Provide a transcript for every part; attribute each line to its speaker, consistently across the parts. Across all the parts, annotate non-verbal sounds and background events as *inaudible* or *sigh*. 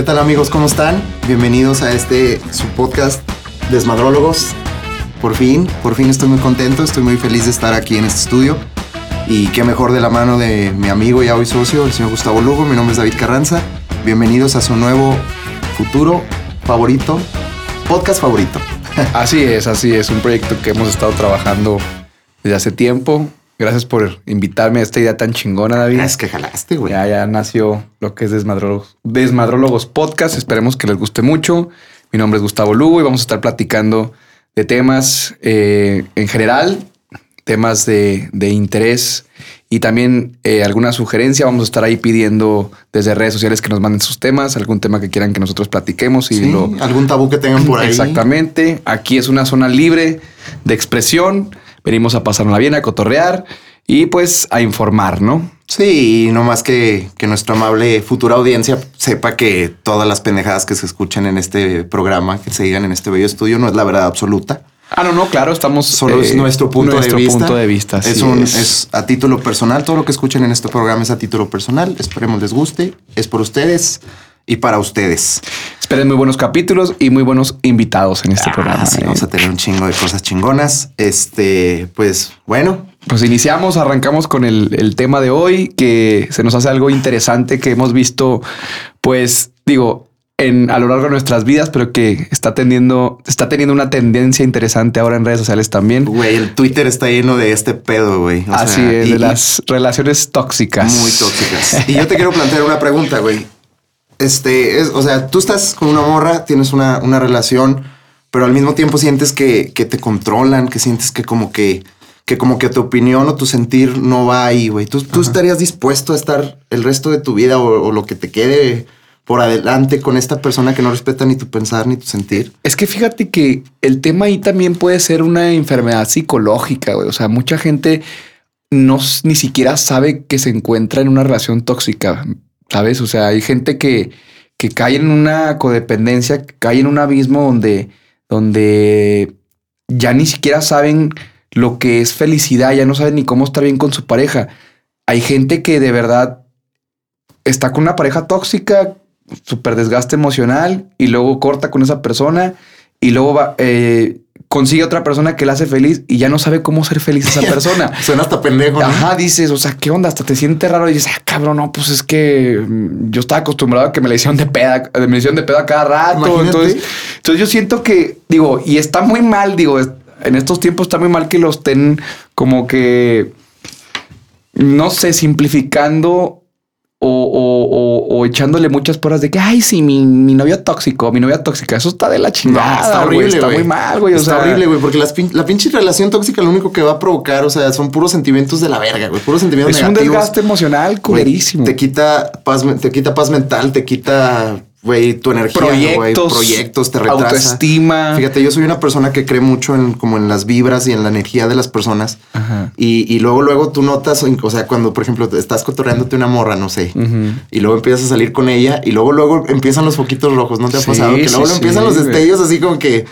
Speaker 1: ¿Qué tal amigos? ¿Cómo están? Bienvenidos a este su podcast Desmadrólogos. Por fin, por fin estoy muy contento, estoy muy feliz de estar aquí en este estudio. Y qué mejor de la mano de mi amigo y hoy socio, el señor Gustavo Lugo. Mi nombre es David Carranza. Bienvenidos a su nuevo futuro favorito, podcast favorito.
Speaker 2: Así es, así es. Un proyecto que hemos estado trabajando desde hace tiempo. Gracias por invitarme a esta idea tan chingona, David.
Speaker 1: Es que jalaste, güey.
Speaker 2: Ya, ya nació lo que es Desmadrólogos, Desmadrólogos Podcast. Esperemos que les guste mucho. Mi nombre es Gustavo Lugo y vamos a estar platicando de temas eh, en general, temas de, de interés y también eh, alguna sugerencia. Vamos a estar ahí pidiendo desde redes sociales que nos manden sus temas, algún tema que quieran que nosotros platiquemos y
Speaker 1: Sí,
Speaker 2: lo,
Speaker 1: algún tabú que tengan por ahí.
Speaker 2: Exactamente. Aquí es una zona libre de expresión. Venimos a pasarla bien, a cotorrear y pues a informar, ¿no?
Speaker 1: Sí, y no más que, que nuestra amable futura audiencia sepa que todas las pendejadas que se escuchan en este programa, que se digan en este bello estudio, no es la verdad absoluta.
Speaker 2: Ah, no, no, claro, estamos.
Speaker 1: Solo es
Speaker 2: eh,
Speaker 1: nuestro punto
Speaker 2: nuestro
Speaker 1: de vista.
Speaker 2: punto de vista.
Speaker 1: Es, un, es a título personal. Todo lo que escuchen en este programa es a título personal. Esperemos les guste. Es por ustedes y para ustedes.
Speaker 2: Esperen muy buenos capítulos y muy buenos invitados en este
Speaker 1: Ah,
Speaker 2: programa.
Speaker 1: sí,
Speaker 2: eh.
Speaker 1: vamos a tener un chingo de cosas chingonas. Este, pues bueno,
Speaker 2: Pues iniciamos, arrancamos con el, el tema de hoy, que se nos hace algo interesante que hemos visto, pues digo, en, a lo largo de nuestras vidas, pero que está teniendo, está teniendo una tendencia interesante ahora en redes sociales también.
Speaker 1: güey, el Twitter está lleno de este pedo, güey.
Speaker 2: Así
Speaker 1: sea,
Speaker 2: es,
Speaker 1: y-
Speaker 2: de las relaciones tóxicas.
Speaker 1: Muy tóxicas. y yo te quiero plantear una pregunta, güey. Este, es, o sea, tú estás con una morra, tienes una, una relación, pero al mismo tiempo sientes que, que te controlan, que sientes que como que, que como que tu opinión o tu sentir no va ahí, güey. ¿Tú, tú estarías dispuesto a estar el resto de tu vida o, o lo que te quede por adelante con esta persona que no respeta ni tu pensar ni tu sentir?
Speaker 2: Es que fíjate que el tema ahí también puede ser una enfermedad psicológica, güey. O sea, mucha gente no ni siquiera sabe que se encuentra en una relación tóxica, ¿sabes? O sea, hay gente que, que cae en una codependencia, que cae en un abismo donde, donde ya ni siquiera saben lo que es felicidad, ya no saben ni cómo estar bien con su pareja. Hay gente que de verdad está con una pareja tóxica, súper desgaste emocional y luego corta con esa persona y luego va, eh, consigue otra persona que la hace feliz y ya no sabe cómo ser feliz esa *laughs* persona.
Speaker 1: Suena hasta pendejo, ¿no?
Speaker 2: Ajá, dices, o sea, ¿qué onda? Hasta te sientes raro y dices, ah, cabrón, no, pues es que mm, yo estaba acostumbrado a que me le hicieron de peda, me le hicieron de peda cada rato.
Speaker 1: Imagínate.
Speaker 2: Entonces, entonces yo siento que, digo, y está muy mal, digo, en estos tiempos está muy mal que los estén como que, no sé, simplificando o- echándole muchas porras de que, ay, sí, mi, mi novio tóxico, mi novia tóxica, eso está de la chingada.
Speaker 1: está
Speaker 2: güey,
Speaker 1: horrible,
Speaker 2: Está
Speaker 1: güey.
Speaker 2: muy mal, güey. o
Speaker 1: Está
Speaker 2: sea,
Speaker 1: horrible, güey, porque las pin- la pinche relación tóxica lo único que va a provocar, o sea, son puros sentimientos de la verga, güey, puros sentimientos
Speaker 2: Es un
Speaker 1: negativos.
Speaker 2: desgaste emocional culerísimo.
Speaker 1: Te quita paz, te quita paz mental, te quita, güey, tu energía,
Speaker 2: proyectos,
Speaker 1: proyectos, te retrasa.
Speaker 2: autoestima.
Speaker 1: Fíjate, yo soy una persona que cree mucho en como en las vibras y en la energía de las personas.
Speaker 2: Ajá.
Speaker 1: Y, y luego, luego tú notas, o sea, cuando, por ejemplo, estás cotorreándote una morra, no sé, y luego empiezas a salir con ella, y luego, luego empiezan los foquitos rojos, ¿no te ha
Speaker 2: Sí,
Speaker 1: pasado? Que luego
Speaker 2: sí,
Speaker 1: empiezan los destellos así como que,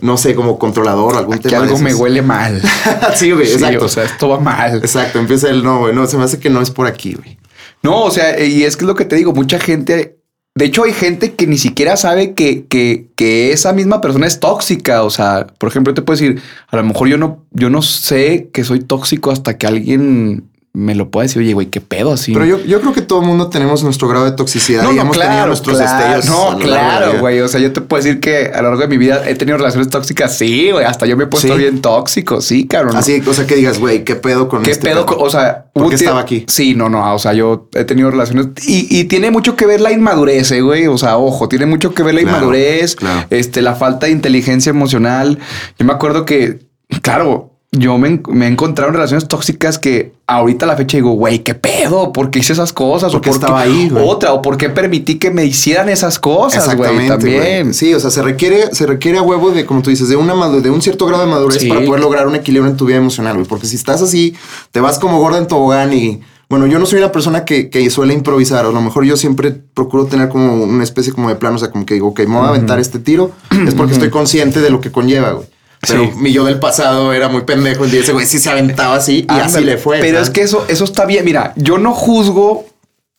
Speaker 1: no sé, como controlador, algún
Speaker 2: que
Speaker 1: tema. de
Speaker 2: algo me huele mal. *laughs*
Speaker 1: sí, güey, exacto.
Speaker 2: o sea, esto va mal.
Speaker 1: Exacto, empieza el no, güey, no, se me hace que no es por aquí, güey.
Speaker 2: No, o sea, y es que es lo que te digo, mucha gente, de hecho hay gente que ni siquiera sabe que, que, que esa misma persona es tóxica. O sea, por ejemplo, te puedo decir, a lo mejor yo no, yo no sé que soy tóxico hasta que alguien me lo pueda decir, oye, güey, qué pedo así.
Speaker 1: Pero yo, yo creo que todo el mundo tenemos nuestro grado de toxicidad y hemos tenido nuestros
Speaker 2: claro,
Speaker 1: destellos.
Speaker 2: No, claro, güey. O sea, yo te puedo decir que a lo largo de mi vida he tenido relaciones tóxicas. Sí, güey. Hasta yo me he puesto
Speaker 1: Sí.
Speaker 2: bien tóxico. Sí, cabrón.
Speaker 1: Así, o sea, que digas, güey, ¿qué pedo con
Speaker 2: ¿Qué
Speaker 1: este
Speaker 2: pedo? con- O sea,
Speaker 1: ¿Por qué estaba aquí?
Speaker 2: Sí, no, no. O sea, yo he tenido relaciones y, y tiene mucho que ver la inmadurez, eh, güey. O sea, ojo, tiene mucho que ver la
Speaker 1: Claro,
Speaker 2: inmadurez,
Speaker 1: claro.
Speaker 2: este, la falta de inteligencia emocional. Yo me acuerdo que, claro, yo me, me he encontrado en relaciones tóxicas que ahorita a la fecha digo, güey, ¿qué pedo? ¿Por qué hice esas cosas?
Speaker 1: ¿Por qué
Speaker 2: por
Speaker 1: estaba ahí?
Speaker 2: Otra, o por qué permití que me hicieran esas cosas, güey.
Speaker 1: Exactamente. güey.
Speaker 2: También.
Speaker 1: Sí, o sea, se requiere, se requiere a huevo de, como tú dices, de una de un cierto grado de madurez
Speaker 2: Sí.
Speaker 1: para poder lograr un equilibrio en tu vida emocional, güey. Porque si estás así, te vas como gorda en tobogán y. Bueno, yo no soy una persona que, que suele improvisar. O a lo mejor yo siempre procuro tener como una especie como de plan. O sea, como que digo, ok, me voy a aventar este tiro. Es porque estoy *clears throat* consciente de lo que conlleva, güey. Pero
Speaker 2: Sí.
Speaker 1: mi yo del pasado era muy pendejo. Y ese güey sí se aventaba así y así le fue.
Speaker 2: Pero
Speaker 1: ¿sabes?
Speaker 2: es que eso, eso está bien. Mira, yo no juzgo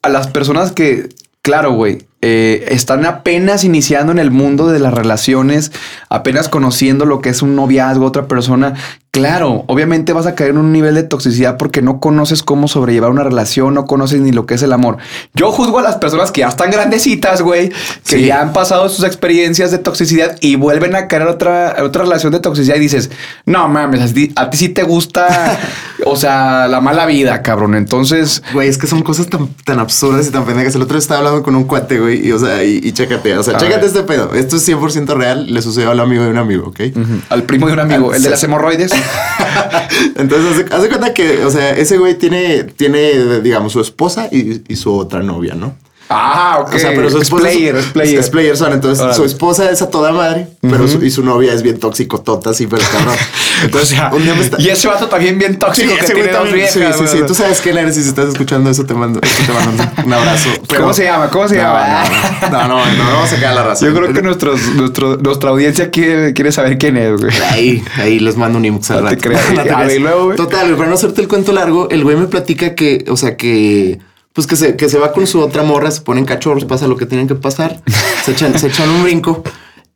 Speaker 2: a las personas que claro, güey, eh, están apenas iniciando en el mundo de las relaciones, apenas conociendo lo que es un noviazgo, otra persona. Claro, obviamente vas a caer en un nivel de toxicidad porque no conoces cómo sobrellevar una relación, no conoces ni lo que es el amor. Yo juzgo a las personas que ya están grandecitas, güey, que
Speaker 1: Sí.
Speaker 2: ya han pasado sus experiencias de toxicidad y vuelven a caer a otra, a otra relación de toxicidad y dices, no mames, a ti, a ti sí te gusta, *laughs* o sea, la mala vida, cabrón. Entonces,
Speaker 1: Güey, es que son cosas tan, tan absurdas y tan pendejas. El otro día estaba hablando con un cuate, güey, y, o sea, y, y chécate, o sea,
Speaker 2: A
Speaker 1: chécate
Speaker 2: ver.
Speaker 1: este pedo. Esto es 100% real, le sucedió al amigo de un amigo, ¿ok?
Speaker 2: al primo de un amigo, el de las hemorroides. *laughs*
Speaker 1: Entonces, hace, hace cuenta que, o sea, ese güey tiene, tiene, digamos, su esposa y, y su otra novia, ¿no?
Speaker 2: Ah, ok.
Speaker 1: O sea, pero su
Speaker 2: es player, es player.
Speaker 1: Es player son. Entonces,
Speaker 2: Órale.
Speaker 1: su esposa es a toda madre, pero su, y su novia es bien tóxico, tota, así, pero cabrón. *laughs*
Speaker 2: O
Speaker 1: Entonces,
Speaker 2: sea,
Speaker 1: un día me está...
Speaker 2: y ese vato también bien tóxico que
Speaker 1: ese güey
Speaker 2: tiene dos
Speaker 1: también-
Speaker 2: viejas.
Speaker 1: Sí, sí, sí. Tú sabes quién eres y si estás escuchando eso te mando, te mando un- abrazo. *laughs*
Speaker 2: ¿Cómo se llama? ¿Cómo se
Speaker 1: No,
Speaker 2: llama?
Speaker 1: No, no, no, no, no vamos a sacar la razón.
Speaker 2: Yo creo que nuestros, nuestro, nuestra audiencia quiere, quiere saber quién es, güey.
Speaker 1: Ahí, ahí les mando un inbox al
Speaker 2: te
Speaker 1: rato.
Speaker 2: creas. *laughs*
Speaker 1: te
Speaker 2: A ver,
Speaker 1: creas.
Speaker 2: y luego.
Speaker 1: Total, para no hacerte el cuento largo, el güey me platica que, o sea, que, pues que se, que se va con su otra morra, se ponen cachorros, pasa lo que tienen que pasar, se echan, se echan un brinco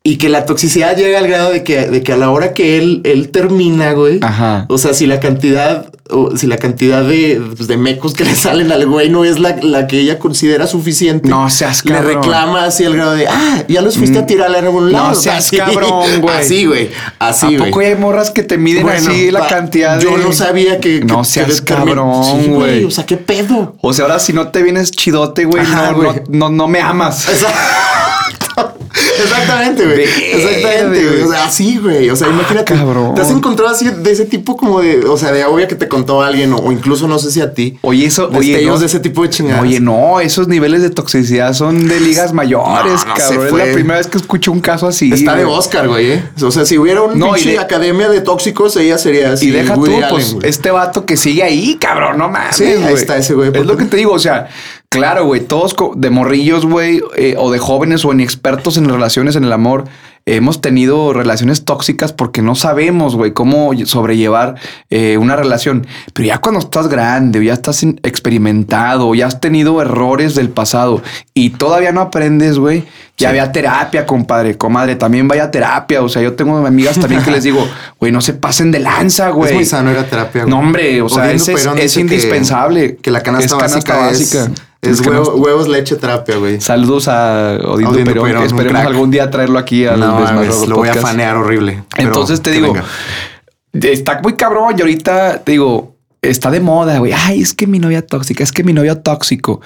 Speaker 1: y que la toxicidad llega al grado de que, de que a la hora que él, él termina, güey,
Speaker 2: Ajá.
Speaker 1: o sea, si la cantidad, o si la cantidad de, pues, de mecos que *laughs* le salen al güey no es la, la que ella considera suficiente.
Speaker 2: No seas
Speaker 1: Le
Speaker 2: cabrón.
Speaker 1: reclama así al grado de, ah, ya los fuiste a tirar a algún lado.
Speaker 2: seas *laughs*
Speaker 1: Así.
Speaker 2: cabrón, güey.
Speaker 1: Así, güey. Así,
Speaker 2: ¿A
Speaker 1: güey.
Speaker 2: poco hay morras que te miden
Speaker 1: Bueno,
Speaker 2: así la cantidad de...
Speaker 1: Yo no sabía que.
Speaker 2: No
Speaker 1: que-
Speaker 2: seas
Speaker 1: que
Speaker 2: cabrón,
Speaker 1: Sí,
Speaker 2: güey.
Speaker 1: O sea, qué pedo.
Speaker 2: O sea, ahora si no te vienes chidote, no,
Speaker 1: güey.
Speaker 2: no, no, no me amas.
Speaker 1: Exacto. *laughs* Exactamente, güey. Exactamente, güey. O sea, así, güey. O sea, imagínate.
Speaker 2: Ah, cabrón.
Speaker 1: Te has encontrado así de ese tipo como de, o sea, de obvia que te contó alguien o, o incluso no sé si a ti.
Speaker 2: Oye, eso, oye, no.
Speaker 1: de ese tipo de chingadas.
Speaker 2: Oye, no, esos niveles de toxicidad son de ligas mayores,
Speaker 1: No,
Speaker 2: cabrón. Es la primera vez que escucho un caso así.
Speaker 1: Está de. Oscar, güey. ¿eh? O sea, si hubiera una
Speaker 2: No, de-
Speaker 1: academia de tóxicos, ella sería así.
Speaker 2: Y deja tú,
Speaker 1: Woody Allen,
Speaker 2: pues,
Speaker 1: güey.
Speaker 2: este vato que sigue ahí, cabrón, no mames.
Speaker 1: Sí, ahí
Speaker 2: güey.
Speaker 1: está ese güey,
Speaker 2: Es lo que te digo, o sea, claro, güey, todos de morrillos, güey, eh, o de jóvenes o inexpertos en relaciones, en el amor, hemos tenido relaciones tóxicas porque no sabemos, güey, cómo sobrellevar eh, una relación. Pero ya cuando estás grande, o ya estás experimentado, o ya has tenido errores del pasado y todavía no aprendes, güey, ya
Speaker 1: Sí.
Speaker 2: había terapia, compadre, comadre, también vaya a terapia. O sea, yo tengo amigas también que les digo, *laughs* güey, no se pasen de lanza, güey.
Speaker 1: Es muy sano ir a terapia. güey.
Speaker 2: No, hombre, o sea, es,
Speaker 1: que-
Speaker 2: indispensable.
Speaker 1: Que, la canasta
Speaker 2: Es
Speaker 1: básica,
Speaker 2: básica.
Speaker 1: es, es huevo- huevos, leche, terapia, güey.
Speaker 2: Saludos a Odindo Perón,
Speaker 1: Perón,
Speaker 2: esperemos algún día traerlo aquí al
Speaker 1: No, mames, lo voy a fanear horrible.
Speaker 2: Entonces te digo,
Speaker 1: venga.
Speaker 2: está muy cabrón y ahorita te digo, está de moda, güey. Ay, es que mi novia tóxica, es que mi novio tóxico.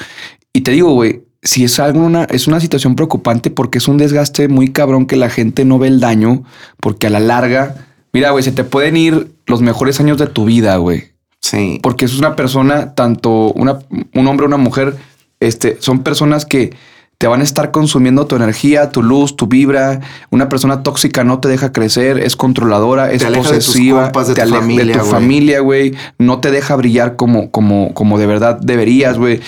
Speaker 2: Y te digo, güey, si es alguna, es una situación preocupante porque es un desgaste muy cabrón que la gente no ve el daño, porque a la larga, mira, güey, se te pueden ir los mejores años de tu vida, güey.
Speaker 1: Sí.
Speaker 2: porque es una persona, tanto una, un hombre o una mujer, este, son personas que te van a estar consumiendo tu energía, tu luz, tu vibra. Una persona tóxica no te deja crecer, es controladora, es
Speaker 1: aleja de tus
Speaker 2: posesiva,
Speaker 1: compas, de
Speaker 2: te
Speaker 1: tu familia,
Speaker 2: de tu
Speaker 1: güey.
Speaker 2: familia, güey. No te deja brillar como, como, como de verdad deberías, güey.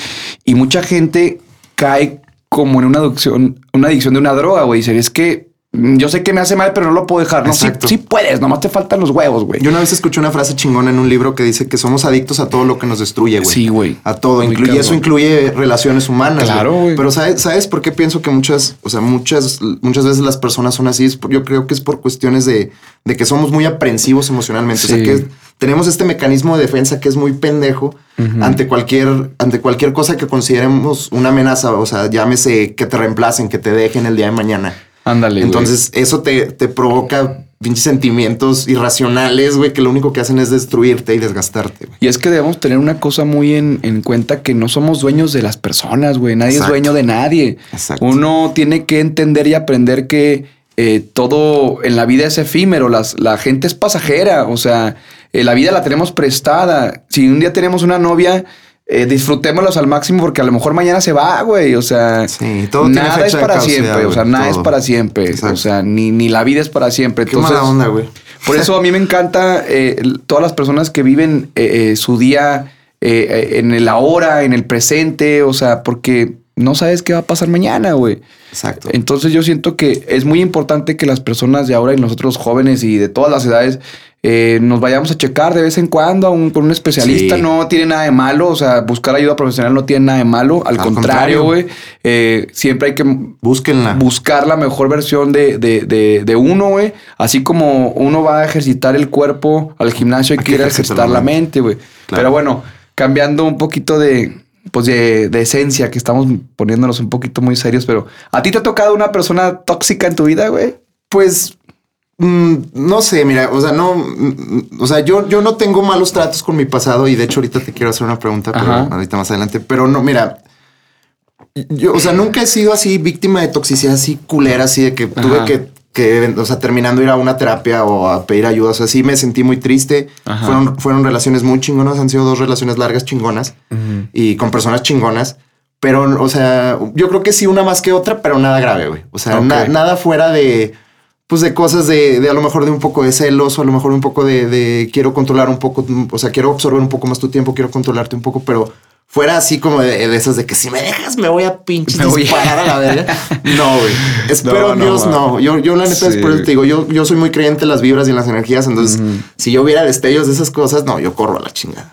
Speaker 2: Y mucha gente cae como en una adicción, una adicción de una droga, güey. Dice, es que yo sé que me hace mal, pero no lo puedo dejar. No, sí, puedes, nomás te faltan los huevos, güey.
Speaker 1: Yo una vez escuché una frase chingona en un libro que dice que somos adictos a todo lo que nos destruye, güey.
Speaker 2: Sí, güey.
Speaker 1: A todo. Incluye, eso incluye relaciones humanas.
Speaker 2: Claro, güey.
Speaker 1: Pero ¿sabes, ¿sabes por qué pienso que muchas, o sea, muchas, muchas veces las personas son así? Yo creo que es por cuestiones de, de que somos muy aprensivos emocionalmente. O sea, que tenemos este mecanismo de defensa que es muy pendejo ante cualquier, ante cualquier cosa que consideremos una amenaza. O sea, llámese que te reemplacen, que te dejen el día de mañana.
Speaker 2: Ándale, güey.
Speaker 1: Entonces, eso te, te provoca pinches sentimientos irracionales, güey, que lo único que hacen es destruirte y desgastarte, güey.
Speaker 2: Y es que debemos tener una cosa muy en, en cuenta que no somos dueños de las personas, güey. Nadie
Speaker 1: Exacto.
Speaker 2: es dueño de nadie.
Speaker 1: Exacto.
Speaker 2: Uno tiene que entender y aprender que eh, todo en la vida es efímero. Las, la gente es pasajera. O sea, eh, la vida la tenemos prestada. Si un día tenemos una novia, eh, disfrutémoslos al máximo porque a lo mejor mañana se va, güey. O sea,
Speaker 1: Sí, todo tiene
Speaker 2: nada
Speaker 1: fecha
Speaker 2: es para siempre. O sea, nada es para siempre.
Speaker 1: Exacto.
Speaker 2: O sea, ni, ni la vida es para siempre.
Speaker 1: Qué
Speaker 2: Entonces,
Speaker 1: mala onda, güey.
Speaker 2: por eso a mí me encanta eh, todas las personas que viven eh, su día en el ahora, en el presente, o sea, porque no sabes qué va a pasar mañana, güey.
Speaker 1: Exacto.
Speaker 2: Entonces yo siento que es muy importante que las personas de ahora y nosotros jóvenes y de todas las edades eh, nos vayamos a checar de vez en cuando a un, con un especialista.
Speaker 1: Sí.
Speaker 2: No tiene nada de malo. O sea, buscar ayuda profesional no tiene nada de malo. Al,
Speaker 1: Al
Speaker 2: contrario, güey. eh, siempre hay que
Speaker 1: Búsquenla.
Speaker 2: buscar la mejor versión de, de, de, de uno, güey. Así como uno va a ejercitar el cuerpo al gimnasio, hay,
Speaker 1: Hay
Speaker 2: que
Speaker 1: que
Speaker 2: ir a
Speaker 1: ejercitar la
Speaker 2: mente, güey.
Speaker 1: Claro.
Speaker 2: Pero bueno, cambiando un poquito de, pues de, de esencia, que estamos poniéndonos un poquito muy serios, pero ¿a ti te ha tocado una persona tóxica en tu vida, güey?
Speaker 1: Pues mm, no sé, mira, o sea, no, mm, o sea, yo, yo no tengo malos tratos con mi pasado y de hecho ahorita te quiero hacer una pregunta, pero
Speaker 2: Ajá.
Speaker 1: ahorita más adelante, pero no, mira, yo, o sea, nunca he sido así víctima de toxicidad así culera, así de que tuve que, que, o sea, terminando ir a una terapia o a pedir ayuda, o sea, sí me sentí muy triste,
Speaker 2: Ajá.
Speaker 1: fueron, fueron relaciones muy chingonas, han sido dos relaciones largas chingonas y con personas chingonas. Pero, o sea, yo creo que sí una más que otra, pero nada grave, güey. O sea, na- nada fuera de, pues de cosas de, de a lo mejor de un poco de celos o a lo mejor un poco de, de quiero controlar un poco, o sea, quiero absorber un poco más tu tiempo, quiero controlarte un poco, pero fuera así como de, de esas de que si me dejas me voy a pinche
Speaker 2: Me voy a-
Speaker 1: disparar a la verga. *laughs* No, güey. Espero
Speaker 2: No, no,
Speaker 1: Dios, no. Yo, yo la neta
Speaker 2: Sí.
Speaker 1: es por eso te digo, yo, yo soy muy creyente en las vibras y en las energías, entonces si yo hubiera destellos de esas cosas, no, yo corro a la chingada.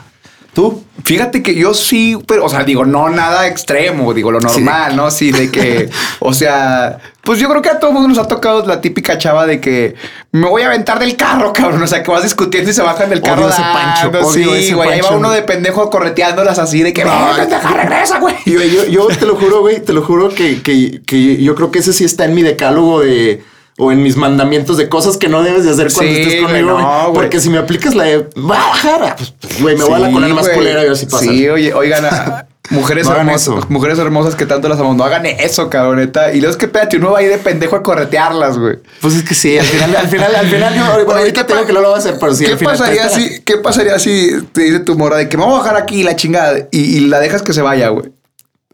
Speaker 1: ¿Tú?
Speaker 2: Fíjate que yo sí, pero, o sea, digo, no nada extremo, digo, lo normal, ¿no? Sí, de que, *laughs* o sea, pues yo creo que a todo mundo nos ha tocado la típica chava de que me voy a aventar del carro, cabrón. O sea, que vas discutiendo y se bajan del
Speaker 1: Odio
Speaker 2: carro.
Speaker 1: ese Pancho, odio
Speaker 2: Sí,
Speaker 1: ese
Speaker 2: güey. Ahí va
Speaker 1: Pancho.
Speaker 2: uno de pendejo correteándolas así de que,
Speaker 1: No,
Speaker 2: "Ven, pendeja, regresa, güey.
Speaker 1: Y, güey, yo, yo te lo juro, güey, te lo juro que, que, que yo creo que ese sí está en mi decálogo de o en mis mandamientos de cosas que no debes de hacer cuando
Speaker 2: Sí,
Speaker 1: estés
Speaker 2: güey,
Speaker 1: conmigo.
Speaker 2: no,
Speaker 1: güey. Porque si me aplicas la de va a bajar, ah, pues, pues, güey, me voy a la
Speaker 2: Sí,
Speaker 1: colera más culera y a ver si pasa.
Speaker 2: Sí, oye, oigan, a- *laughs* mujeres
Speaker 1: No
Speaker 2: hermosas, mujeres hermosas que tanto las amamos, no hagan eso, cabroneta. Y luego es que espérate, uno va a ir de pendejo a corretearlas, güey.
Speaker 1: Pues es que sí, al final, al final, al final, yo bueno,
Speaker 2: Oye,
Speaker 1: ahorita
Speaker 2: ¿qué
Speaker 1: tengo que no lo voy a hacer, pero sí,
Speaker 2: ¿Qué
Speaker 1: al final.
Speaker 2: pasaría si, qué pasaría si te dice tu mora de que voy a bajar aquí la chingada y, y la dejas que se vaya, güey?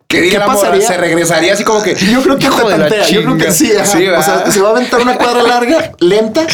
Speaker 2: ¿Qué,
Speaker 1: ¿Qué pasaría?
Speaker 2: Se regresaría así como que.
Speaker 1: Yo creo que
Speaker 2: "Hijo
Speaker 1: te
Speaker 2: de la
Speaker 1: yo creo
Speaker 2: chinga".
Speaker 1: que sí, o sea, se va a aventar una cuadra larga, lenta,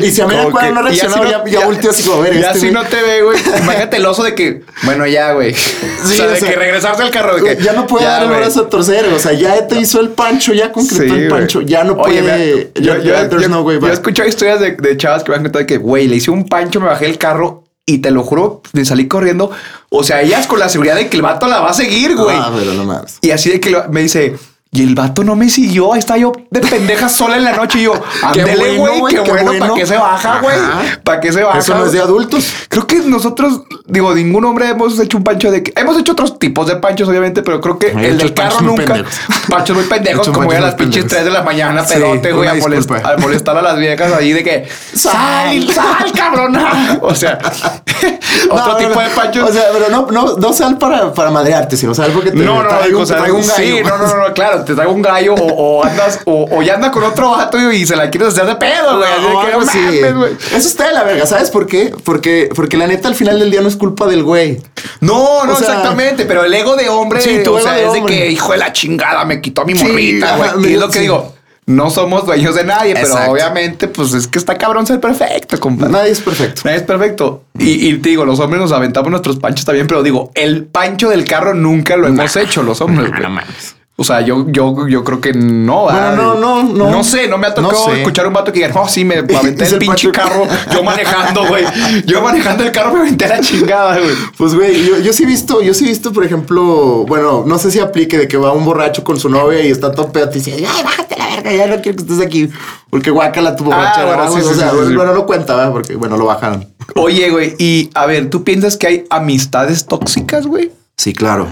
Speaker 1: y, y si a media cuadra no reaccionó, ya, ya, volteó así como a ver.
Speaker 2: Y
Speaker 1: este
Speaker 2: así
Speaker 1: güey.
Speaker 2: no te ve, güey. *laughs* Imagínate el oso de que, bueno, ya, güey. o sea,
Speaker 1: o
Speaker 2: de
Speaker 1: sea,
Speaker 2: que regresarse al carro. De que,
Speaker 1: ya no puede dar el brazo a torcer. O sea, ya te hizo el pancho, ya concretó
Speaker 2: Sí,
Speaker 1: el
Speaker 2: güey.
Speaker 1: pancho. Ya no
Speaker 2: Oye,
Speaker 1: puede.
Speaker 2: mira,
Speaker 1: ya, ya, there's no way
Speaker 2: yo he escuchado historias de, de chavas que me han contado de que, güey, le hice un pancho, me bajé el carro y te lo juro, me salí corriendo. O sea, ellas con la seguridad de que el vato la va a seguir, güey.
Speaker 1: Ah, pero no mames.
Speaker 2: Y así de que lo- me dice, y el vato no me siguió. Ahí está yo de pendeja sola en la noche. Y yo, *laughs*
Speaker 1: Qué
Speaker 2: ándele, güey, qué, bueno.
Speaker 1: bueno.
Speaker 2: ¿Para qué se baja, güey? ¿Para qué se baja?
Speaker 1: Eso no es de adultos.
Speaker 2: Creo que nosotros, digo, ningún hombre hemos hecho un pancho de que hemos hecho otros tipos de panchos, obviamente, pero creo que
Speaker 1: He
Speaker 2: el del carro nunca. *laughs* Panchos muy pendejos, como ya a las pinches
Speaker 1: pendejos.
Speaker 2: 3 de la mañana,
Speaker 1: Sí,
Speaker 2: pedote, güey, a, molest- a molestar a las viejas ahí de que sal, sal, cabrona. *laughs* O sea, otro
Speaker 1: No,
Speaker 2: tipo de panchos.
Speaker 1: O sea, pero no, no, no sal para, para madrearte, sino sal porque te
Speaker 2: No, no, no,
Speaker 1: un-.
Speaker 2: Sí, no, no, no, no, te traigo un gallo o, o andas, o, o ya anda con otro vato y se la quieres hacer de pedo, güey. no mames, güey.
Speaker 1: Eso está de la verga, ¿sabes por qué? Porque, porque la neta al final del día no es culpa del güey.
Speaker 2: No, no,
Speaker 1: O sea,
Speaker 2: exactamente, pero el ego de hombre,
Speaker 1: Sí, tu
Speaker 2: o
Speaker 1: ego
Speaker 2: sea,
Speaker 1: de
Speaker 2: es de que, hijo de la chingada, me quitó a mi
Speaker 1: Sí,
Speaker 2: morrita,
Speaker 1: ajá.
Speaker 2: Y es lo que digo, no somos dueños de nadie, pero obviamente, pues es que está cabrón ser perfecto, compadre.
Speaker 1: Nadie es perfecto.
Speaker 2: Nadie es perfecto. Y, y te digo, los hombres nos aventamos nuestros panchos también, pero digo, el pancho del carro nunca lo hemos hecho los hombres. güey. O sea, yo, yo, yo creo que no.
Speaker 1: Bueno, no, no, no.
Speaker 2: No sé, no me ha tocado
Speaker 1: No sé.
Speaker 2: escuchar un vato que diga, no, sí, me aventé *laughs* el
Speaker 1: el
Speaker 2: pinche carro, yo manejando, güey. Yo manejando el carro me aventé la chingada, güey.
Speaker 1: Pues, güey, yo, yo sí he visto, yo sí he visto, por ejemplo, bueno, no sé si aplique de que va un borracho con su novia y está todo pedo y dice, ay, bájate la verga, ya no quiero que estés aquí. Porque guácala tu borracha.
Speaker 2: bueno,
Speaker 1: ¿verdad,
Speaker 2: sí,
Speaker 1: güey?
Speaker 2: sí,
Speaker 1: o sea,
Speaker 2: sí.
Speaker 1: bueno, no cuenta, ¿verdad? Porque, bueno, lo bajaron.
Speaker 2: Oye, güey, y a ver, ¿tú piensas que hay amistades tóxicas, güey?
Speaker 1: Sí, claro.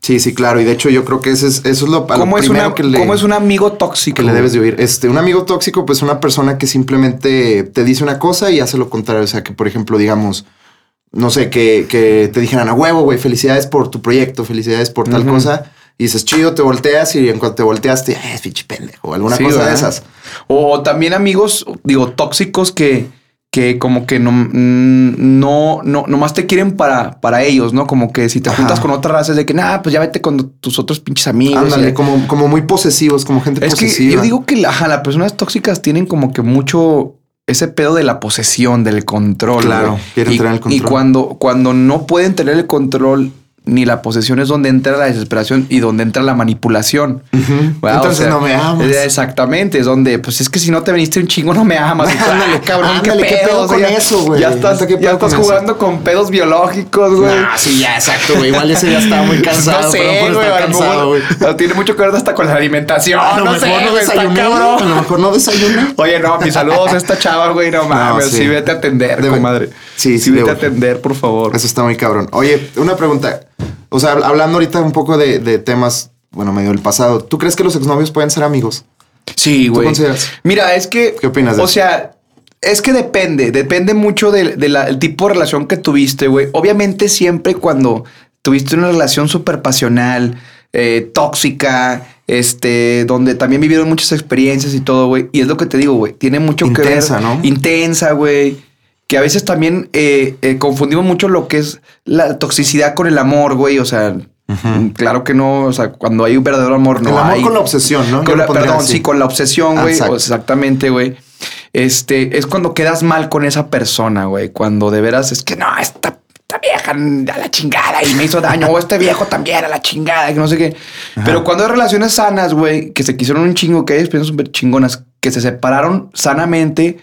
Speaker 1: Sí, sí, claro. Y de hecho, yo creo que ese es, eso es lo,
Speaker 2: ¿Cómo, es
Speaker 1: primero
Speaker 2: una,
Speaker 1: que le,
Speaker 2: ¿Cómo es un amigo tóxico?
Speaker 1: que le debes de oír. Este, un amigo tóxico, pues una persona que simplemente te dice una cosa y hace lo contrario. O sea, que por ejemplo, digamos, no sé, que, que te dijeran a huevo, güey, felicidades por tu proyecto, felicidades por tal cosa. Y dices, chido, te volteas y en cuanto te volteaste, "Ay, es pinche pendejo, alguna
Speaker 2: Sí,
Speaker 1: cosa
Speaker 2: ¿verdad?
Speaker 1: de esas.
Speaker 2: O también amigos, digo, tóxicos que, que como que no, mm, no, no, nomás te quieren para, para ellos, ¿no? Como que si te
Speaker 1: Ajá.
Speaker 2: juntas con otra raza es de que, nada, pues ya vete con tus otros pinches amigos.
Speaker 1: Ándale,
Speaker 2: Y-
Speaker 1: como, como muy posesivos, como gente
Speaker 2: Es que
Speaker 1: posesiva.
Speaker 2: yo digo que la- las personas tóxicas tienen como que mucho ese pedo de la posesión, del control.
Speaker 1: Claro, quieren
Speaker 2: y,
Speaker 1: tener el control.
Speaker 2: Y cuando, cuando no pueden tener el control ni la posesión es donde entra la desesperación y donde entra la manipulación.
Speaker 1: Entonces
Speaker 2: sea,
Speaker 1: no me amas.
Speaker 2: Exactamente, es donde, pues es que si no te veniste un chingo, no me amas. *laughs* Tú,
Speaker 1: Ándale,
Speaker 2: "Ah, cabrón,
Speaker 1: ándale, ¿qué pedo
Speaker 2: O sea,
Speaker 1: con
Speaker 2: ya-
Speaker 1: eso, güey?
Speaker 2: Ya estás,
Speaker 1: Neta, ¿qué
Speaker 2: ya estás
Speaker 1: eso?
Speaker 2: jugando con pedos biológicos, güey.
Speaker 1: Ah, sí, ya, exacto, güey. Igual ese ya estaba muy *laughs* cansado.
Speaker 2: no sé, güey.
Speaker 1: cansado, güey. *laughs*
Speaker 2: Tiene mucho que ver hasta con la alimentación.
Speaker 1: A lo
Speaker 2: no
Speaker 1: mejor
Speaker 2: sé,
Speaker 1: no desayuné.
Speaker 2: cabrón.
Speaker 1: A lo mejor no desayuné.
Speaker 2: Oye, no, mis saludos a esta chava, güey. No mames,
Speaker 1: sí.
Speaker 2: sí. vete a atender,
Speaker 1: Debe-
Speaker 2: comadre.
Speaker 1: Sí,
Speaker 2: sí,
Speaker 1: sí,
Speaker 2: vete a atender, por favor.
Speaker 1: Eso está muy cabrón. Oye, una pregunta. O sea, hablando ahorita un poco de, de temas, bueno, medio del pasado. ¿Tú crees que los exnovios pueden ser amigos?
Speaker 2: Sí, güey.
Speaker 1: consideras?
Speaker 2: Mira, es que.
Speaker 1: ¿Qué opinas de
Speaker 2: O
Speaker 1: eso?
Speaker 2: sea, es que depende. Depende mucho del de tipo de relación que tuviste, güey. Obviamente, siempre cuando tuviste una relación súper pasional, eh, tóxica, este, donde también vivieron muchas experiencias y todo, güey. Y es lo que te digo, güey. Tiene mucho
Speaker 1: Intensa,
Speaker 2: que ver.
Speaker 1: ¿no?
Speaker 2: Intensa, güey. Que a veces también eh, eh, confundimos mucho lo que es la toxicidad con el amor, güey. O sea, claro que no. O sea, cuando hay un verdadero amor, no
Speaker 1: el amor
Speaker 2: hay.
Speaker 1: con la obsesión, ¿no?
Speaker 2: Con la- perdón,
Speaker 1: así.
Speaker 2: sí, con la obsesión, güey. Exactamente, güey. Este es cuando quedas mal con esa persona, güey. Cuando de veras es que no, esta, esta vieja a la chingada y me hizo daño, o este viejo también a la chingada, que no sé qué. Pero cuando hay relaciones sanas, güey, que se quisieron un chingo, que hay experiencias súper chingonas, que se separaron sanamente,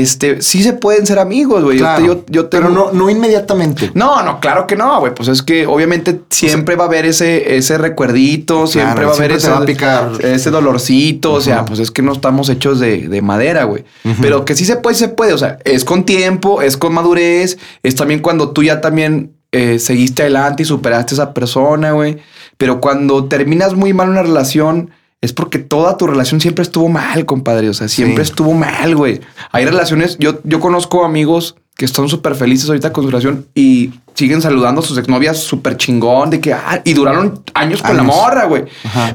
Speaker 2: este sí se pueden ser amigos, güey. Yo
Speaker 1: Claro,
Speaker 2: Yo,
Speaker 1: pero no, no inmediatamente.
Speaker 2: no, no, claro que no, güey. Pues es que obviamente siempre va a haber ese, ese recuerdito, siempre va a haber ese,
Speaker 1: va a picar.
Speaker 2: ese dolorcito. O sea, pues es que no estamos hechos de, de madera, güey. Pero que sí se puede, se puede. O sea, es con tiempo, es con madurez, es también cuando tú ya también eh, seguiste adelante y superaste a esa persona, güey. Pero cuando terminas muy mal una relación, es porque toda tu relación siempre estuvo mal, compadre. O sea, siempre
Speaker 1: Sí.
Speaker 2: estuvo mal, güey. Hay relaciones, yo, yo conozco amigos que están súper felices ahorita con su relación y siguen saludando a sus exnovias súper chingón de que, ah, y duraron años con la morra, güey.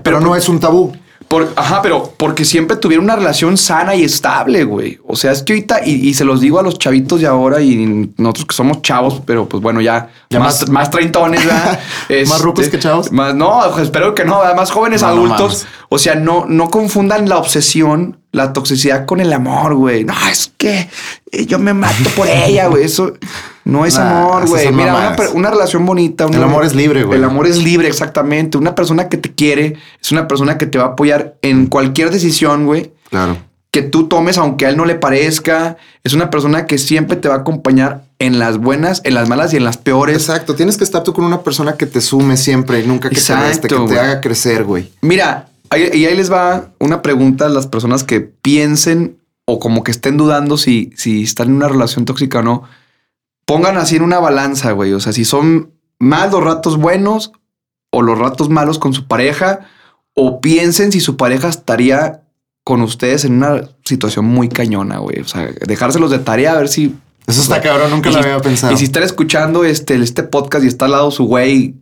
Speaker 1: Pero no es un tabú.
Speaker 2: Por, ajá, pero porque siempre tuvieron una relación sana y estable, güey. O sea, es que ahorita, y, y se los digo a los chavitos de ahora y nosotros que somos chavos, pero pues bueno, ya,
Speaker 1: Ya
Speaker 2: más,
Speaker 1: más-
Speaker 2: más treintones, ¿verdad? *laughs*
Speaker 1: ¿Más rucos que chavos?
Speaker 2: Más, no, espero que no, más jóvenes
Speaker 1: No,
Speaker 2: adultos. o sea, no, no confundan la obsesión, la toxicidad con el amor, güey. No, es que eh, yo me mato por ella, güey. Eso no es
Speaker 1: Nah, *laughs*
Speaker 2: amor, güey. Mira, una, relación bonita. una-
Speaker 1: El amor es libre, güey.
Speaker 2: El amor es libre, exactamente. Una persona que te quiere es una persona que te va a apoyar en cualquier decisión, güey,
Speaker 1: Claro.
Speaker 2: que tú tomes, aunque a él no le parezca. Es una persona que siempre te va a acompañar en las buenas, en las malas y en las peores.
Speaker 1: Exacto. Tienes que estar tú con una persona que te sume siempre, nunca que
Speaker 2: Exacto,
Speaker 1: te reste, que
Speaker 2: güey.
Speaker 1: te haga crecer, güey.
Speaker 2: Mira, ahí- y ahí les va una pregunta a las personas que piensen o como que estén dudando si, si están en una relación tóxica o no. Pongan así en una balanza, güey. O sea, si son más los ratos buenos o los ratos malos con su pareja, o piensen si su pareja estaría con ustedes en una situación muy cañona, güey. O sea, dejárselos de tarea a ver si
Speaker 1: Eso está cabrón, nunca lo
Speaker 2: si-
Speaker 1: había pensado.
Speaker 2: Y si están escuchando este, este podcast y está al lado su güey.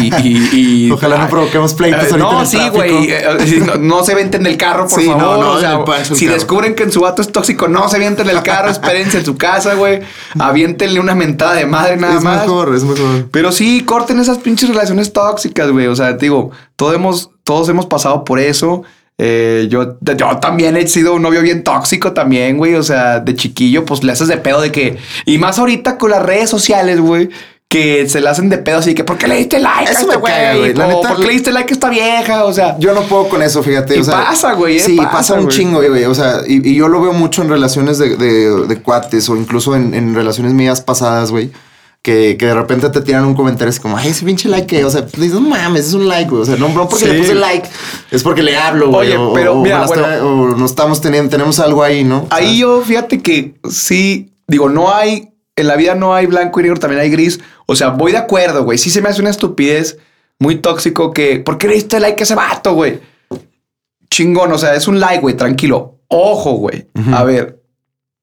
Speaker 2: Y, y- y- y- *laughs*
Speaker 1: Ojalá no provoquemos pleitos en
Speaker 2: No, sí, güey. eh, eh, no, no se venten del carro, por
Speaker 1: Sí,
Speaker 2: favor.
Speaker 1: no,
Speaker 2: o sea, si
Speaker 1: carro.
Speaker 2: descubren que en su vato es tóxico, no se vienten del carro, *laughs* espérense en su casa, güey. Aviéntenle una mentada de madre nada
Speaker 1: es
Speaker 2: más.
Speaker 1: mejor, es mejor.
Speaker 2: Pero sí, corten esas pinches relaciones tóxicas, güey. O sea, te digo, todos hemos, todos hemos pasado por eso. Eh, yo, yo también he sido un novio bien tóxico también, güey. O sea, de chiquillo, pues le haces de pedo de que... Y más ahorita con las redes sociales, güey. Que se le hacen de pedo así que ¿por qué le diste like a
Speaker 1: Eso
Speaker 2: este
Speaker 1: me caga,
Speaker 2: güey?
Speaker 1: La neta,
Speaker 2: ¿Por qué le diste like a esta vieja? O sea,
Speaker 1: Yo no puedo con eso, fíjate.
Speaker 2: Y
Speaker 1: o sea,
Speaker 2: pasa, güey, eh,
Speaker 1: Sí,
Speaker 2: pasa,
Speaker 1: pasa, un
Speaker 2: güey.
Speaker 1: chingo, güey. O sea, y, y yo lo veo mucho en relaciones de, de- de cuates o incluso en, en relaciones mías pasadas, güey. Que, que de repente te tiran un comentario así como, ay, ese pinche like, ¿qué?". o sea, pues, no mames, es un like, güey. O sea, no, no porque
Speaker 2: Sí.
Speaker 1: le puse like, es porque le hablo, güey.
Speaker 2: Oye,
Speaker 1: o-
Speaker 2: pero
Speaker 1: o,
Speaker 2: mira,
Speaker 1: la
Speaker 2: bueno.
Speaker 1: o no estamos teniendo, tenemos algo ahí, ¿no? O sea,
Speaker 2: Ahí yo, fíjate que sí, digo, no hay, en la vida no hay blanco y negro, también hay gris. O sea, voy de acuerdo, güey. Sí se me hace una estupidez muy tóxico que, ¿por qué le diste like a ese vato, güey? Chingón, o sea, es un like, güey, tranquilo. Ojo, güey. A ver,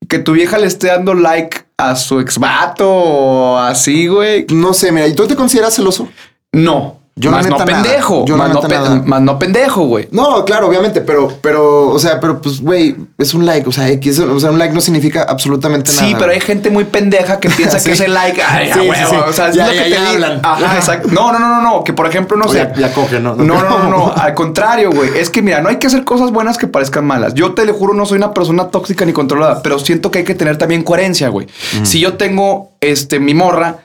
Speaker 2: que tu vieja le esté dando like a su ex vato o así, güey.
Speaker 1: No sé, mira, ¿y tú te consideras celoso?
Speaker 2: No.
Speaker 1: Yo
Speaker 2: más no
Speaker 1: nada.
Speaker 2: pendejo.
Speaker 1: Yo
Speaker 2: más, no pe- más no pendejo, güey.
Speaker 1: No, claro, obviamente, pero, pero, o sea, pero pues, güey, es un like, o sea, X, o sea, un like no significa absolutamente nada.
Speaker 2: Sí, pero hay gente muy pendeja que *laughs* piensa
Speaker 1: Sí.
Speaker 2: que ese like, ay,
Speaker 1: Sí, sí,
Speaker 2: huevo,
Speaker 1: sí.
Speaker 2: o sea, es
Speaker 1: Ya,
Speaker 2: lo
Speaker 1: ya,
Speaker 2: que
Speaker 1: ya
Speaker 2: te
Speaker 1: hablan.
Speaker 2: Ajá, exacto. No, no, no, no, no, que por ejemplo, no
Speaker 1: O
Speaker 2: sé.
Speaker 1: ya- coge, ¿no?
Speaker 2: No, no, no, no, *laughs* al contrario, güey. Es que mira, no hay que hacer cosas buenas que parezcan malas. Yo te lo juro, no soy una persona tóxica ni controlada, pero siento que hay que tener también coherencia, güey. Si yo tengo este mi morra,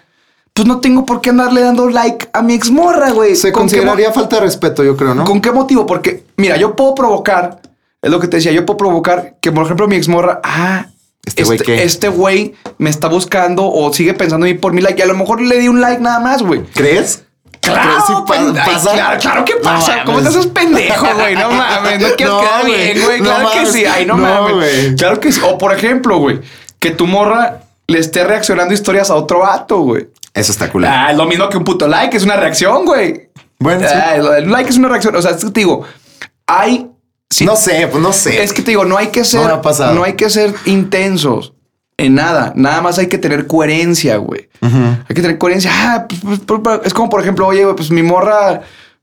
Speaker 2: pues no tengo por qué andarle dando like a mi exmorra, güey.
Speaker 1: Se
Speaker 2: ¿Con qué mo-
Speaker 1: consideraría falta de respeto, yo creo, ¿no?
Speaker 2: ¿Con qué motivo? Porque, mira, yo puedo provocar, es lo que te decía, yo puedo provocar que, por ejemplo, mi exmorra, ah,
Speaker 1: Este güey,
Speaker 2: este güey me está buscando o sigue pensando en mí por mi like y a lo mejor le di un like nada más, güey.
Speaker 1: ¿Crees?
Speaker 2: Claro, ay,
Speaker 1: pasa.
Speaker 2: claro, claro que
Speaker 1: No
Speaker 2: pasa. ¿Cómo te haces pendejo, güey? No mames, no quieres *laughs*
Speaker 1: No,
Speaker 2: quedar
Speaker 1: güey.
Speaker 2: bien, güey.
Speaker 1: No
Speaker 2: Claro que
Speaker 1: mames.
Speaker 2: sí. Ay, no, mames.
Speaker 1: güey.
Speaker 2: Claro que sí. O por ejemplo, güey, que tu morra le esté reaccionando historias a otro vato, güey.
Speaker 1: Eso está cool.
Speaker 2: Ah, lo mismo que un puto like, es una reacción, güey.
Speaker 1: Bueno, sí.
Speaker 2: Ah, el like es una reacción. O sea, es que te digo, hay.
Speaker 1: No sé, pues no sé.
Speaker 2: es que te digo, no hay que ser,
Speaker 1: me ha
Speaker 2: no hay que ser intensos en nada. Nada más hay que tener coherencia, güey. Hay que tener coherencia. Ah, pues, pues, pues, es como, por ejemplo, oye, pues mi morra,